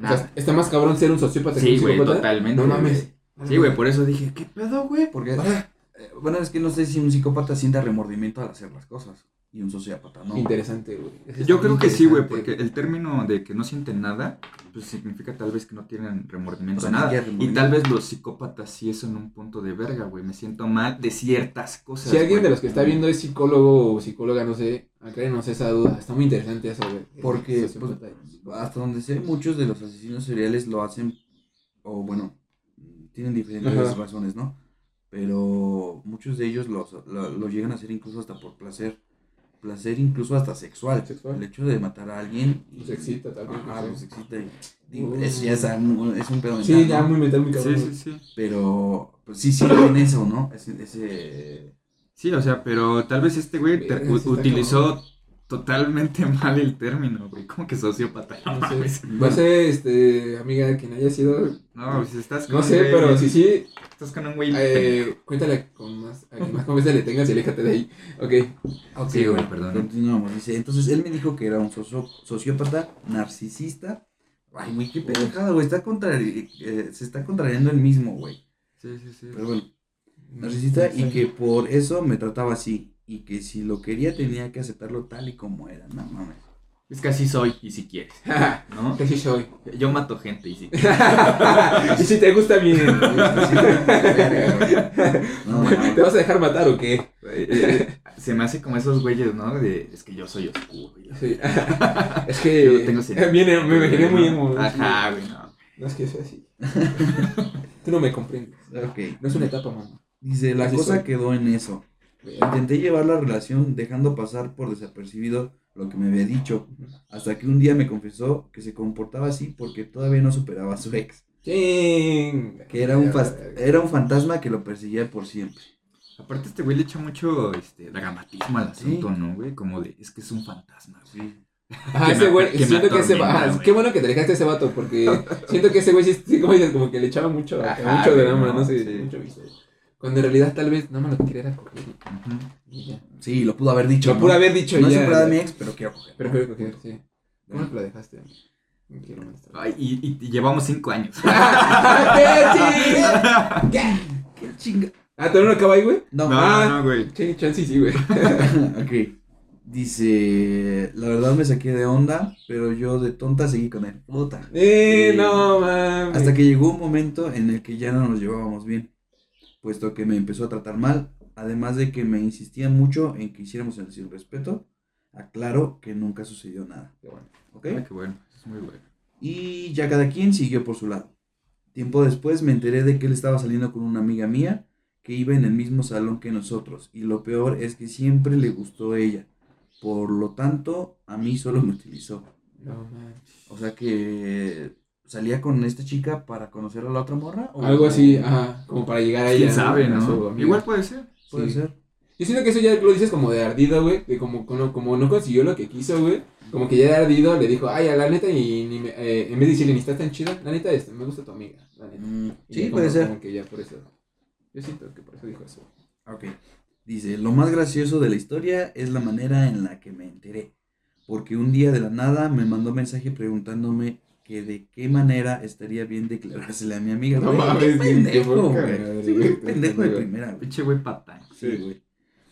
O sea, está más cabrón ser un sociópata que Sí, un güey, psicópata. totalmente. No mames. Sí, güey, por eso dije, ¿qué pedo, güey? Porque, Ah, eh, bueno, es que no sé si un psicópata sienta remordimiento al hacer las cosas y un sociópata no. Interesante, güey. Eso Yo creo que sí, güey, porque el término de que no sienten nada, pues significa tal vez que no tienen remordimiento O sea, de nada. Y tal vez los psicópatas sí son un punto de verga, güey. Me siento mal de ciertas cosas. Si alguien güey. de los que está viendo es psicólogo o psicóloga, no sé, aclárenos esa duda. Está muy interesante eso, güey. Porque, pues, hasta donde sé, muchos de los asesinos seriales lo hacen, o bueno, tienen diferentes Ajá. razones, ¿no? Pero muchos de ellos los, lo, lo llegan a hacer incluso hasta por placer. Placer incluso hasta sexual. Sexual. El hecho de matar a alguien. y- Los excita también, Ajá, sí. los excita. y- digo, Mm. eso ya es, es un pedo Sí, mental, ya ¿no? muy mental, muy Sí, cabrón. sí, sí. Pero, pues sí, sí, en eso, ¿no? Ese, ese Sí, o sea, pero tal vez este güey sí utilizó totalmente mal el término, güey. ¿Cómo que sociópata? No, No sé, no sé, este, amiga, quien haya sido. No, pues estás con No sé, güey pero si sí, Estás con un güey. eh, cuéntale con más, a quien más confianza le tengas y aléjate de ahí. Ok. Ok, Sí, güey, bueno, perdón. Continuamos. Dice, entonces él me dijo que era un socio- sociópata narcisista. Ay, güey, qué pendejada, güey. Está contrari- eh, se está contrariando el mismo, güey. Sí, sí, sí. Pero bueno, narcisista y que por eso me trataba así. Y que si lo quería tenía que aceptarlo tal y como era. No mames. Es que así soy, y si quieres, ¿no? Que sí soy. Yo mato gente, y si y si te gusta bien. No, no, ¿Te vas a dejar matar o qué? Eh, Se me hace como esos güeyes, ¿no? De, es que yo soy oscuro. Sí. Es Yo que. no tengo. Viene, me imaginé muy emo. Ajá, güey, no. No es que sea así. Tú no me comprendes. Ok. No es una etapa, mamá. Dice, la Así cosa soy. quedó en eso. Intenté llevar la relación dejando pasar por desapercibido lo que me había dicho. Hasta que un día me confesó que se comportaba así porque todavía no superaba a su ex. Ching. Que era un, era un fantasma que lo perseguía por siempre. Aparte, este güey le echa mucho este, dramatismo al Sí. asunto, ¿no, güey? Como de, es que es un fantasma, güey. Ah, que ese güey, siento que ese ah, güey. qué bueno que te dejaste ese vato, porque siento que ese güey sí, sí, como dices, como que le echaba mucho, Ajá, mucho güey, drama, no, no, sé, sí. mucho vicio. Cuando en realidad tal vez nada más lo que quería era coger y ya. Sí, lo pudo haber dicho. Lo ¿no? pudo haber dicho No ya. ya. mi ex, pero quiero coger. Pero quiero coger, sí. ¿Cómo te la dejaste? No quiero más. Ay, y, y- y llevamos cinco años. ¡Ah, qué chinga! Qué chinga. Ah, ¿todavía no acaba ahí, güey? No, No, Ah. no, no, güey. Sí, chance sí, güey. ok. Dice, la verdad me saqué de onda, pero yo de tonta seguí con él. Puta. Eh, Sí. no, mames. Hasta que llegó un momento en el que ya no nos llevábamos bien, puesto que me empezó a tratar mal, además de que me insistía mucho en que hiciéramos el sin respeto. Aclaro que nunca sucedió nada. Qué bueno. ¿Ok? Ay, qué bueno, es muy bueno. Y ya cada quien siguió por su lado. Tiempo después me enteré de que él estaba saliendo con una amiga mía que iba en el mismo salón que nosotros. Y lo peor es que siempre le gustó ella. Por lo tanto, a mí solo me utilizó. No manches. O sea que salía con esta chica para conocer a la otra morra. ¿o- Algo así, ajá, como para llegar a ella. ¿Quién sabe, A su no? amiga. Igual puede ser. Puede Sí. ser. Yo siento que eso ya lo dices como de ardido, güey. De como, como, como no consiguió lo que quiso, güey. Como que ya de ardido le dijo, ay, a la neta, y ni me- eh, en vez de decirle, ni estás tan chida, la neta, este, me gusta tu amiga. La neta. Mm, sí, ya puede como- ser. Como que ya por eso. Yo siento que por eso dijo eso. Ok. Dice, lo más gracioso de la historia es la manera en la que me enteré. Porque un día de la nada me mandó mensaje preguntándome que de qué manera estaría bien declarársele a mi amiga. No Güey, mames, qué pendejo, güey. Sí, güey, pendejo de primera, güey. Pinche güey patán. Sí, güey.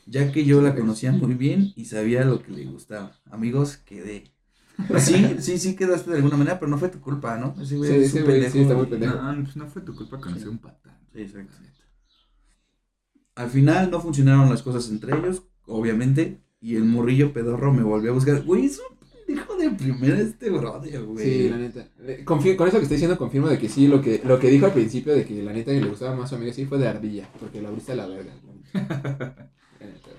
Ya que yo la conocía muy bien y sabía lo que le gustaba. Amigos, quedé. Pues sí, sí, sí quedaste de alguna manera, pero no fue tu culpa, ¿no? Ese güey Sí, es ese un güey pendejo. sí está muy pendejo. No, pues no fue tu culpa conocer un patán. Sí, exacto. Al final no funcionaron las cosas entre ellos, obviamente, y el morrillo pedorro me volvió a buscar. Güey, es un de primera este brother, güey. Sí, la neta. Eh, confío- con eso que estoy diciendo, confirmo de que sí, lo que, lo que dijo al principio de que la neta le gustaba más a su amiga, sí fue de ardilla, porque la abriste a la verga. La neta.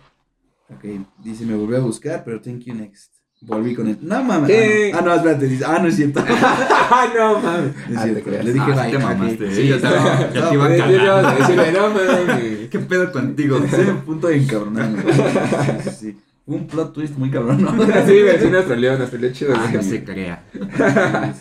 Ok, dice, me volvió a buscar, pero thank you next. Volví con él. No mames. ¿Qué? Ah, no, ah, no, espérate. Dice, ah, no es cierto. ¡Ah, no mames! Es Ah, cierto, creas. le dije, Ah, sí te mamaste, Sí, ¿eh? Ya no, te- ya te no, iba a Yo- yo- yo cagar. decirle, no mames. ¿Qué pedo contigo? Estoy en punto de encabronarme. güey. Sí, sí, sí. Un plot twist muy cabrón, ¿no? Sí, güey, sí, león, nuestro león chido. Ah, no se crea. Sí,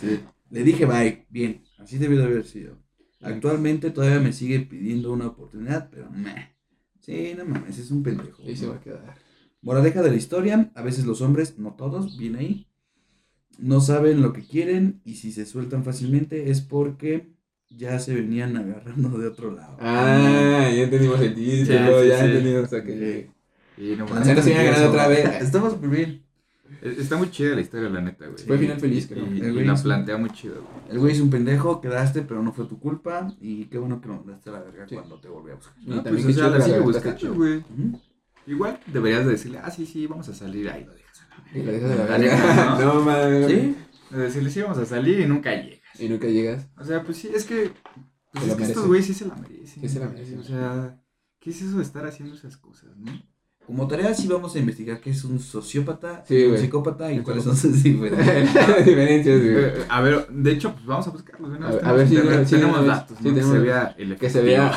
sí. Le dije bye, bien, así debió de haber sido. Actualmente todavía me sigue pidiendo una oportunidad, pero meh. Sí, no mames, es un pendejo. Y se va a quedar. Moraleja de la historia, a veces los hombres, no todos, bien ahí, no saben lo que quieren y si se sueltan fácilmente es porque ya se venían agarrando de otro lado. Ah, ya entendimos el título, sí, ya sí. entendimos. Y no se otra vez. Estamos súper bien. Está muy chida la historia, la neta, güey. Fue final feliz, creo. y El güey la plantea muy chido, güey. El güey es un pendejo, quedaste, pero no fue tu culpa. Y qué bueno que me mandaste a la verga Sí. cuando te volví a buscar. No, también pues, o sea, güey. Ujú. Igual deberías de decirle, ah, sí, sí, vamos a salir ahí, lo dejas a la Y la dejas de la verga. ¿no? No mames. ¿Sí? De decirle, sí, vamos a salir y nunca llegas. Y nunca llegas. O sea, pues sí, es que. Pues lo es que estos güeyes sí se la merecen. Sí se la merecen. O sea, ¿qué es eso de estar haciendo esas cosas, no? Como tarea sí vamos a investigar qué es un sociópata, Sí, un güey. picópata y cuáles son sus diferencias. Eh, a ver, de hecho, pues vamos a buscarlos. ¿no? A ver- a si- sí, tenemos datos, Sí, ¿no? Que se vea el Que se vea.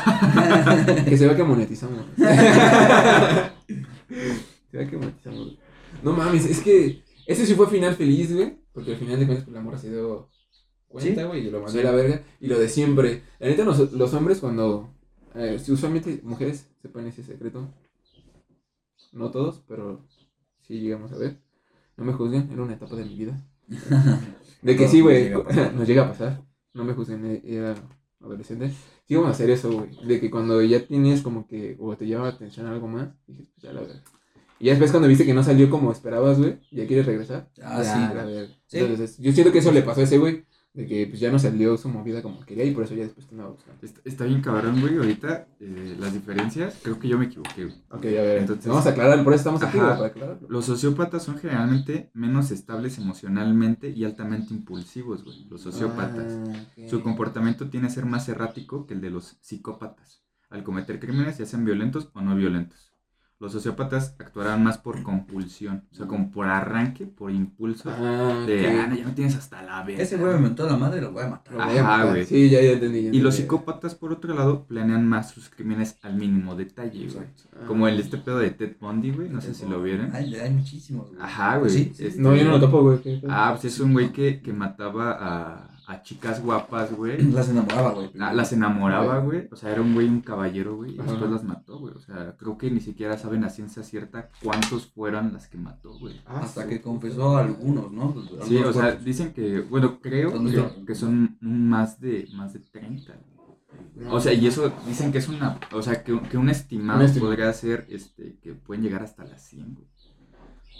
que se vea que monetizamos. se vea que monetizamos. No mames, es que ese sí fue final feliz, güey. Porque al final de cuentas, pues la morra se dio cuenta, Sí. güey, y lo mandó Sí. a la verga. Y lo de siempre. La neta, los, los hombres, cuando. eh, si usualmente mujeres sepan ese secreto. No todos, pero sí llegamos a ver. No me juzguen, era una etapa de mi vida. De que sí, güey, nos llega a pasar. No me juzguen, eh, era adolescente. Sí, vamos a hacer eso, güey. De que cuando ya tienes como que, o te llama la atención algo más, dices, pues ya la verdad. Y ya después cuando viste que no salió como esperabas, güey, ya quieres regresar. Ah, ya, sí. la verga. Sí. Entonces, yo siento que eso le pasó a ese güey, de que pues ya no salió su movida como quería y por eso ya después te andaba buscando. Está, está bien cabrón, güey. Ahorita eh, las diferencias, creo que yo me equivoqué, güey. Ok, a ver, Entonces- vamos a aclarar, por eso estamos aquí, para aclararlo. Los sociópatas son generalmente menos estables emocionalmente y altamente impulsivos, güey. Los sociópatas. Ah. Su comportamiento tiene que ser más errático que el de los psicópatas, al cometer crímenes ya sean violentos o no violentos. Los sociópatas actuarán más por compulsión, o sea, como por arranque, por impulso, Ah, de, ok. ah, no, ya me tienes hasta la vez. Ese güey me mentó la madre, lo voy a matar. Lo voy a Ajá, matar. güey. Sí, ya, ya entendí. ya Y los psicópatas, por otro lado, planean más sus crímenes al mínimo detalle, güey. Ah. Como el este pedo de Ted Bundy, güey, no sé si lo vieron. Hay, hay muchísimos, güey. Ajá, güey. Sí, sí, Este- No, yo no lo topo, güey. Ah, pues es un güey que, que mataba a, a chicas guapas, güey. Las enamoraba, güey. La- las enamoraba, güey. O sea, era un güey, un caballero, güey. Y Ajá. después las mató, güey. O sea, creo que ni siquiera saben a ciencia cierta cuántos fueron las que mató, güey. Ah, Hasta sí. que confesó a algunos, ¿no? Sí, Algunos o sea, cuerpos. dicen que, bueno, creo ¿Dónde que, que son más de, más de 30. O sea, y eso dicen que es una, o sea, que, que un estimado Un estimado. podría ser, este, que pueden llegar hasta las 100, güey.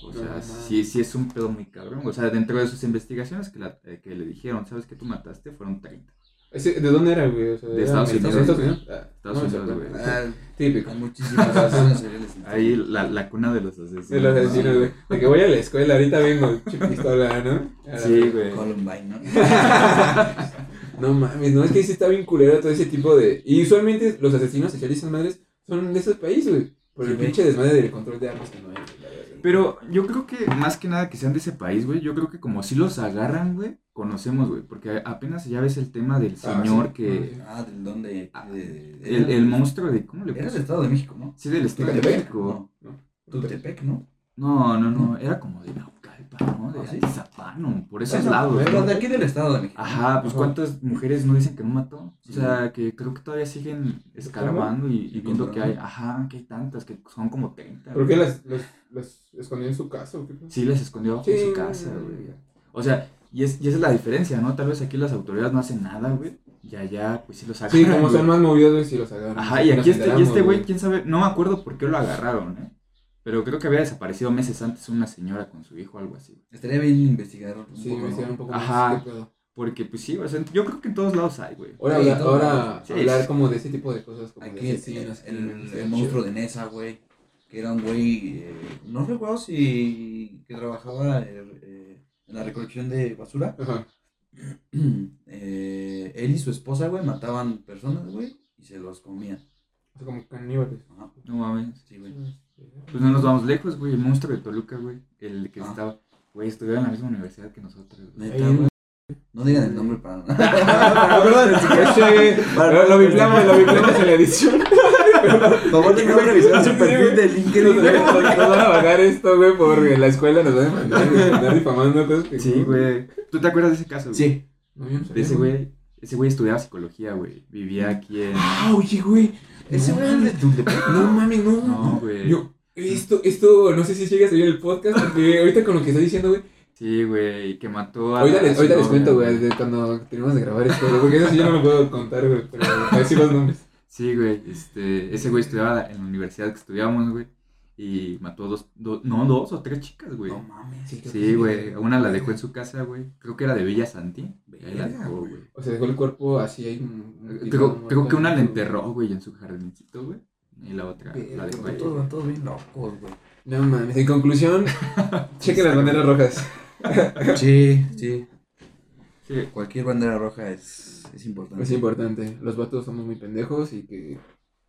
O sea, sí, sí es un pedo muy cabrón. O sea, dentro de sus investigaciones que, la- eh, que le dijeron, ¿sabes que tú mataste? Fueron 30. Ese- ¿De dónde era, güey? O sea, De ¿era Estados? Unidos, ¿Estados Unidos? Ah, Estados no me Unidos, güey. Ah, Típico. hay muchísimas asesinos seriales. en Ahí la, la cuna de los asesinos. De los asesinos, güey. De que voy a la escuela, ahorita vengo, che pistola, ¿no? Sí, güey. Columbine, ¿no? No mames, no, es que sí está bien culero todo ese tipo de... Y usualmente los asesinos seriales esas madres son de esos países, güey. Por Sí, el güey. pinche desmadre del control de armas que no hay. güey. Pero yo creo que más que nada que sean de ese país, güey, yo creo que como si los agarran, güey, conocemos, güey, porque apenas ya ves el tema del Ah, señor sí. que... Ah, ¿del dónde? Ah, De- El, el monstruo de... ¿Cómo le Era puso? del Estado de México, ¿no? Sí, del Estado de México. No, Tutepec, ¿no? No, no, no, era como de Naucalpan, ¿no? De ¿Ah, sí? Atizapán, por esos lados. ¿no? de aquí del Estado de México. Ajá, pues Ajá. cuántas mujeres no dicen que no mató. O Sí. sea, que creo que todavía siguen escarbando y, viendo que hay, ajá, que hay tantas, que son como 30. ¿Por qué las, las, las escondió en su casa o qué? Sí, les escondió abajo de su casa, güey. O sea, y, es, y esa es la diferencia, ¿no? Tal vez aquí las autoridades no hacen nada, güey. Y allá, pues sí los agarran. Sí, como son más movidos, güey, sí los agarran. Ajá, y aquí este, y este güey, quién sabe, no me acuerdo por qué lo agarraron, ¿eh? Pero creo que había desaparecido meses antes una señora con su hijo o algo así. Estaría bien investigar un Sí, poco, hicieron un poco Ajá. más. Porque, pues sí, o sea, yo creo que en todos lados hay, güey. Ahora, Sí, habla- todo. ahora Sí, hablar sí. como de ese tipo de cosas. Como Aquí de el, el, monstruo de Nesa, güey. Que era un güey. eh, no recuerdo si. que trabajaba eh, eh, en la recolección de basura. Ajá. Eh, él y su esposa, güey, mataban personas, güey. Y se los comían. O sea, como caníbales. Ajá, No mames. sí, güey. Pues no nos vamos lejos, güey. El monstruo de Toluca, güey. El que Ah. estaba. Güey, estudiaba en la misma universidad que nosotros. güey. No digan el nombre para nada. Lo, biplamos, lo biplamos en la edición. Por favor, tengan que revisar su perfil de LinkedIn, nos van a pagar esto, güey, porque la escuela nos va a demandar, güey, difamando Sí, güey. ¿Tú te acuerdas de ese caso? güey? Sí. De ese güey. Ese güey estudiaba psicología, güey. Vivía aquí en. Ah, oye, güey. Ese No güey el de Tultepec. No mames, no. No, güey. Yo, esto, esto, no sé si llega a salir el podcast, porque ahorita con lo que estoy diciendo, güey. Sí, güey. Que mató a. Ahorita les, ahorita les cuento, güey, de cuando terminamos de grabar esto, güey, porque eso sí yo no lo puedo contar, güey, pero a decir los nombres. Sí, güey. Este, ese güey estudiaba en la universidad que estudiamos, güey. Y mató dos, dos, no, dos o tres chicas, güey. No mames. Sí, güey. Una la dejó en su casa, güey. Creo que era de Villa Santi. Ahí la dejó, güey. O sea, dejó el cuerpo así ahí. mm, tirado, Creo, creo que una la enterró, güey, en su jardincito, güey. Y la otra la dejó ahí. Todos, todos bien locos, güey. No mames, en conclusión, chequen las banderas rojas. Sí, sí. Sí, Cualquier bandera roja es, es importante. Es importante. Los vatos somos muy pendejos y que,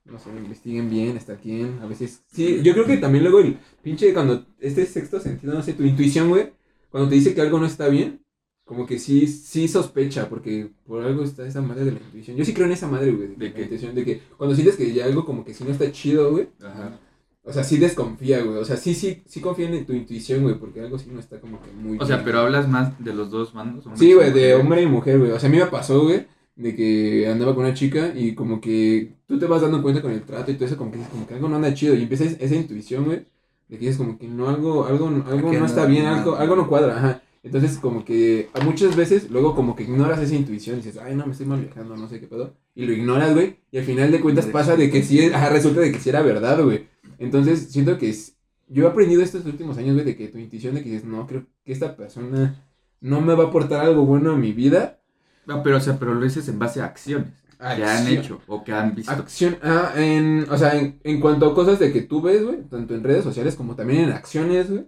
no sé, investiguen bien hasta quién. A veces. Sí, yo creo que también luego el pinche, cuando este sexto sentido, no sé, tu intuición, güey, cuando te dice que algo no está bien, como que sí, sí sospecha, porque por algo está esa madre de la intuición. Yo sí creo en esa madre, güey, de, ¿De la qué? intuición, de que cuando sientes que ya algo como que sí no está chido, güey, Ajá. o sea, sí desconfía, güey. O sea, sí, sí, sí confía en tu intuición, güey, porque algo sí no está como que muy O sea, bien. pero hablas más de los dos bandos. Sí, güey, de hombre y mujer, güey. O sea, a mí me pasó, güey, de que andaba con una chica y como que tú te vas dando cuenta con el trato y todo eso, como que, dices, como que algo no anda chido. Y empieza es- esa intuición, güey, de que es como que no, algo, algo, algo Aquí no está bien, algo, algo no cuadra, ajá. Entonces, como que muchas veces, luego como que ignoras esa intuición y dices, ay, no, me estoy mal viajando, no sé qué pedo. Y lo ignoras, güey, y al final de cuentas pasa de que sí, ajá, resulta de que sí era verdad, güey. Entonces, siento que es- yo he aprendido estos últimos años, güey, de que tu intuición de que dices, no, creo que esta persona no me va a aportar algo bueno a mi vida. No, pero, o sea, pero lo dices en base a acciones que han hecho o que han visto. Acción, ah, en, o sea, en, en cuanto a cosas de que tú ves, güey, tanto en redes sociales como también en acciones, güey,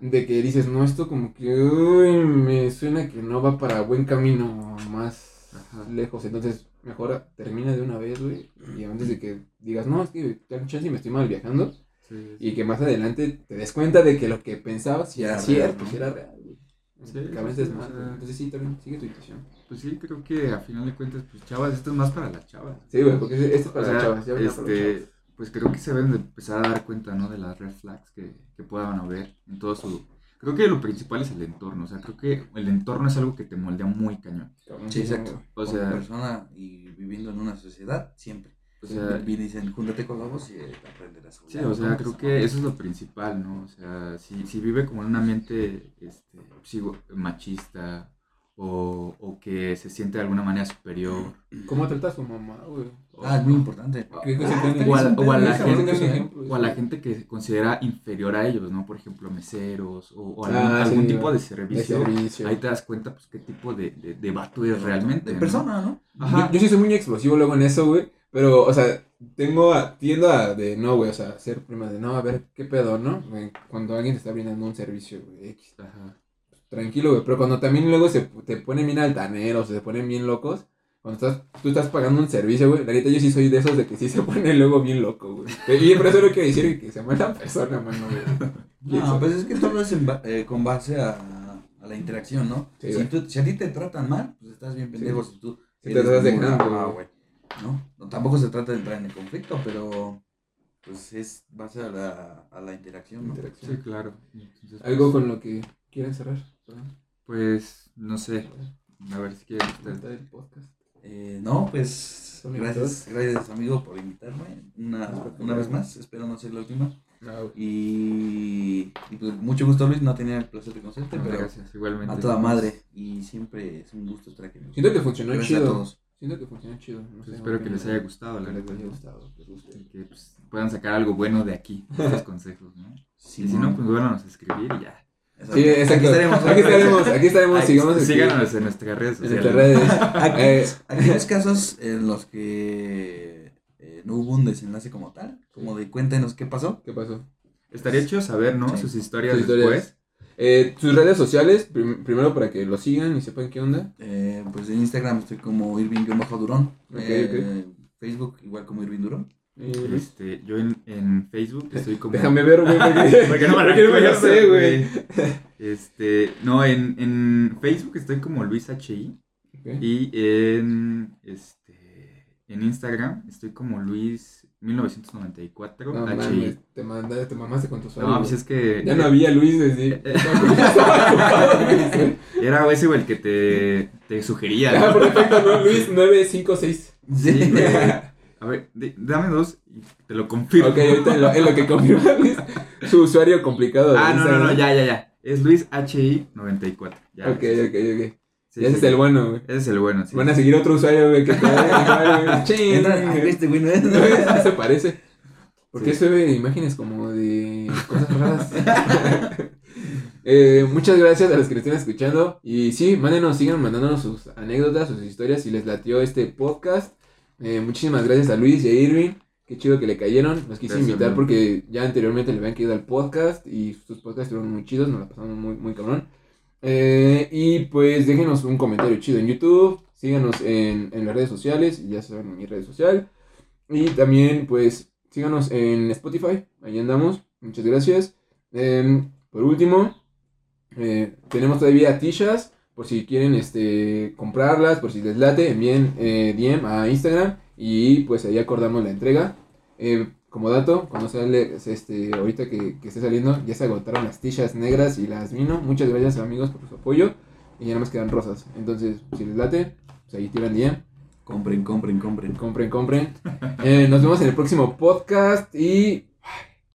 de que dices, no, esto como que, uy, me suena que no va para buen camino más Ajá. lejos, entonces mejor termina de una vez, güey, y antes de que digas, no, es que tal chance y me estoy mal viajando, Sí, y que más adelante te des cuenta de que lo que pensabas sí Era era real, cierto, ¿no? sí era real, güey. Sí, a veces más. Entonces sí, también sigue tu intuición. Pues sí, creo que a final de cuentas, pues chavas, esto es más para las chavas. Sí, güey, porque este es para O sea, las chavas, ya venía para las este, chavas. pues creo que se deben de empezar a dar cuenta, ¿no? De las red flags que, que puedan haber en todo su... Creo que lo principal es el entorno, o sea, creo que el entorno es algo que te moldea muy cañón. Sí, exacto. O Como sea- persona y viviendo en una sociedad, siempre. O sea, Y dicen, júntate con lobos y eh, aprenderás a sí, o sea, creo que eso es lo principal, ¿no? O sea, si, si vive como en un ambiente, este, sigo, machista o, o que se siente de alguna manera superior. ¿Cómo trata a su mamá, güey? Ah, es muy importante. ¿Qué cosa Ah? O a, la gente, bronca, ejemplo, o a la sí. gente que se considera inferior a ellos, ¿no? Por ejemplo, meseros o, o Ah, algún, algún sí, tipo de De servicio. Ahí te das cuenta, pues, qué tipo de, de, de vato es realmente. De ¿no? persona, ¿no? Ajá. Yo, yo sí soy muy explosivo luego en eso, güey. Pero, o sea, tengo a, tiendo a de no, güey, o sea, ser prima de no, a ver qué pedo, ¿no? Cuando alguien te está brindando un servicio, güey, X. Ajá. Tranquilo, güey. Pero cuando también luego se te ponen bien altaneros, se ponen bien locos. Cuando estás, tú estás pagando un servicio, güey. La neta, yo sí soy de esos de que sí se pone luego bien loco, güey. Y por eso no quiero decir que se mala persona, mano, güey. No, pues es que todo es en ba- eh, con base a, a la interacción, ¿no? Sí, si, tú- si a ti te tratan mal, pues estás bien pendejo. Si tú Si te muy dejando, brava, güey. ¿No? No, Tampoco se trata de entrar en el conflicto, pero pues es base a la, a la interacción, ¿no? Sí, Interacción. claro. Entonces, Algo pues, con lo que quieran cerrar. Pues, no sé. A ver si quieren ustedes. Está el podcast. Eh, no, pues gracias, gracias amigo por invitarme una, una vez más. Espero no ser la última. Y, y, pues mucho gusto Luis, no tenía el placer de conocerte, No, pero gracias, igualmente. a toda madre. Y siempre es un gusto estar aquí. Siento que funcionó Gracias a chido. todos. Siento que funcionó chido. No sé, Espero que les haya gustado, la Que les verdad. haya gustado. que. Y pues, puedan sacar algo bueno de aquí, de estos consejos, ¿no? Sí, y si no, pues vuélvanos a escribir y ya. Sí, exacto. Aquí estaremos. Aquí estaremos. Aquí estaremos. Sigamos síganos en nuestras redes en nuestras redes. Eh, Aquellos casos en los que eh, no hubo un desenlace como tal, como de cuéntenos qué pasó. ¿Qué pasó? Estaría chido saber, ¿no? Sí. Sus historias Sus historias. después. Eh, sus redes sociales, prim- primero para que lo sigan y sepan qué onda. Eh, pues en Instagram estoy como Irving-Durón. Ok, Eh, Facebook igual como Irving Durón. Eh. Este, yo en, en Facebook estoy como... Déjame ver, güey, porque, no me lo sé, güey. Este, no, en, en Facebook estoy como Luis HI. Ok. Y en este en Instagram estoy como Luis 1994 No HI. mames, te, manda, te mamaste con tu No, pues es que Ya no había Luis desde. Güey. era ese güey el que te, te sugería. Ah, ¿no? perfecto, ¿no? Luis 956. Sí, güey. A ver, dame dos y te lo confirmo. Ok, ahorita en lo, en lo que confirma Luis, su usuario complicado. Ah, no, no, no, ya, ya, ya. Es Luis HI 94. Ya. Ok, ok, ok. Sí, ese sí. es el bueno, güey. Ese es el bueno, sí. Van a seguir otro usuario, güey, que te va a este güey no es. No se parece. Porque Sí. sube imágenes como de cosas raras. Eh, muchas gracias a los que nos estén escuchando. Y sí, mándenos, sigan mandándonos sus anécdotas, sus historias si les latió este podcast. Eh, muchísimas gracias a Luis y a Irving. Qué chido que le cayeron. Nos quise Gracias, invitar porque ya anteriormente le habían caído al podcast y sus podcasts estuvieron muy chidos. Nos la pasamos muy, muy cabrón. Eh, y pues déjenos un comentario chido en YouTube. Síganos en, en las redes sociales. Ya saben, en mi red social. Y también, pues, síganos en Spotify. Ahí andamos. Muchas gracias. Em, por último, eh, tenemos todavía t-shirts. Por si quieren este, comprarlas, por si les late, envíen eh, DM a Instagram. Y pues ahí acordamos la entrega. Eh, como dato, cuando sale, este, ahorita que, que esté saliendo, ya se agotaron las t-shirts negras y las vino. Muchas gracias amigos por su apoyo. Y ya nada más quedan rosas. Entonces, si les late, pues ahí tiran DM. Compren, compren, compren. Compren, compren. Eh, nos vemos en el próximo podcast y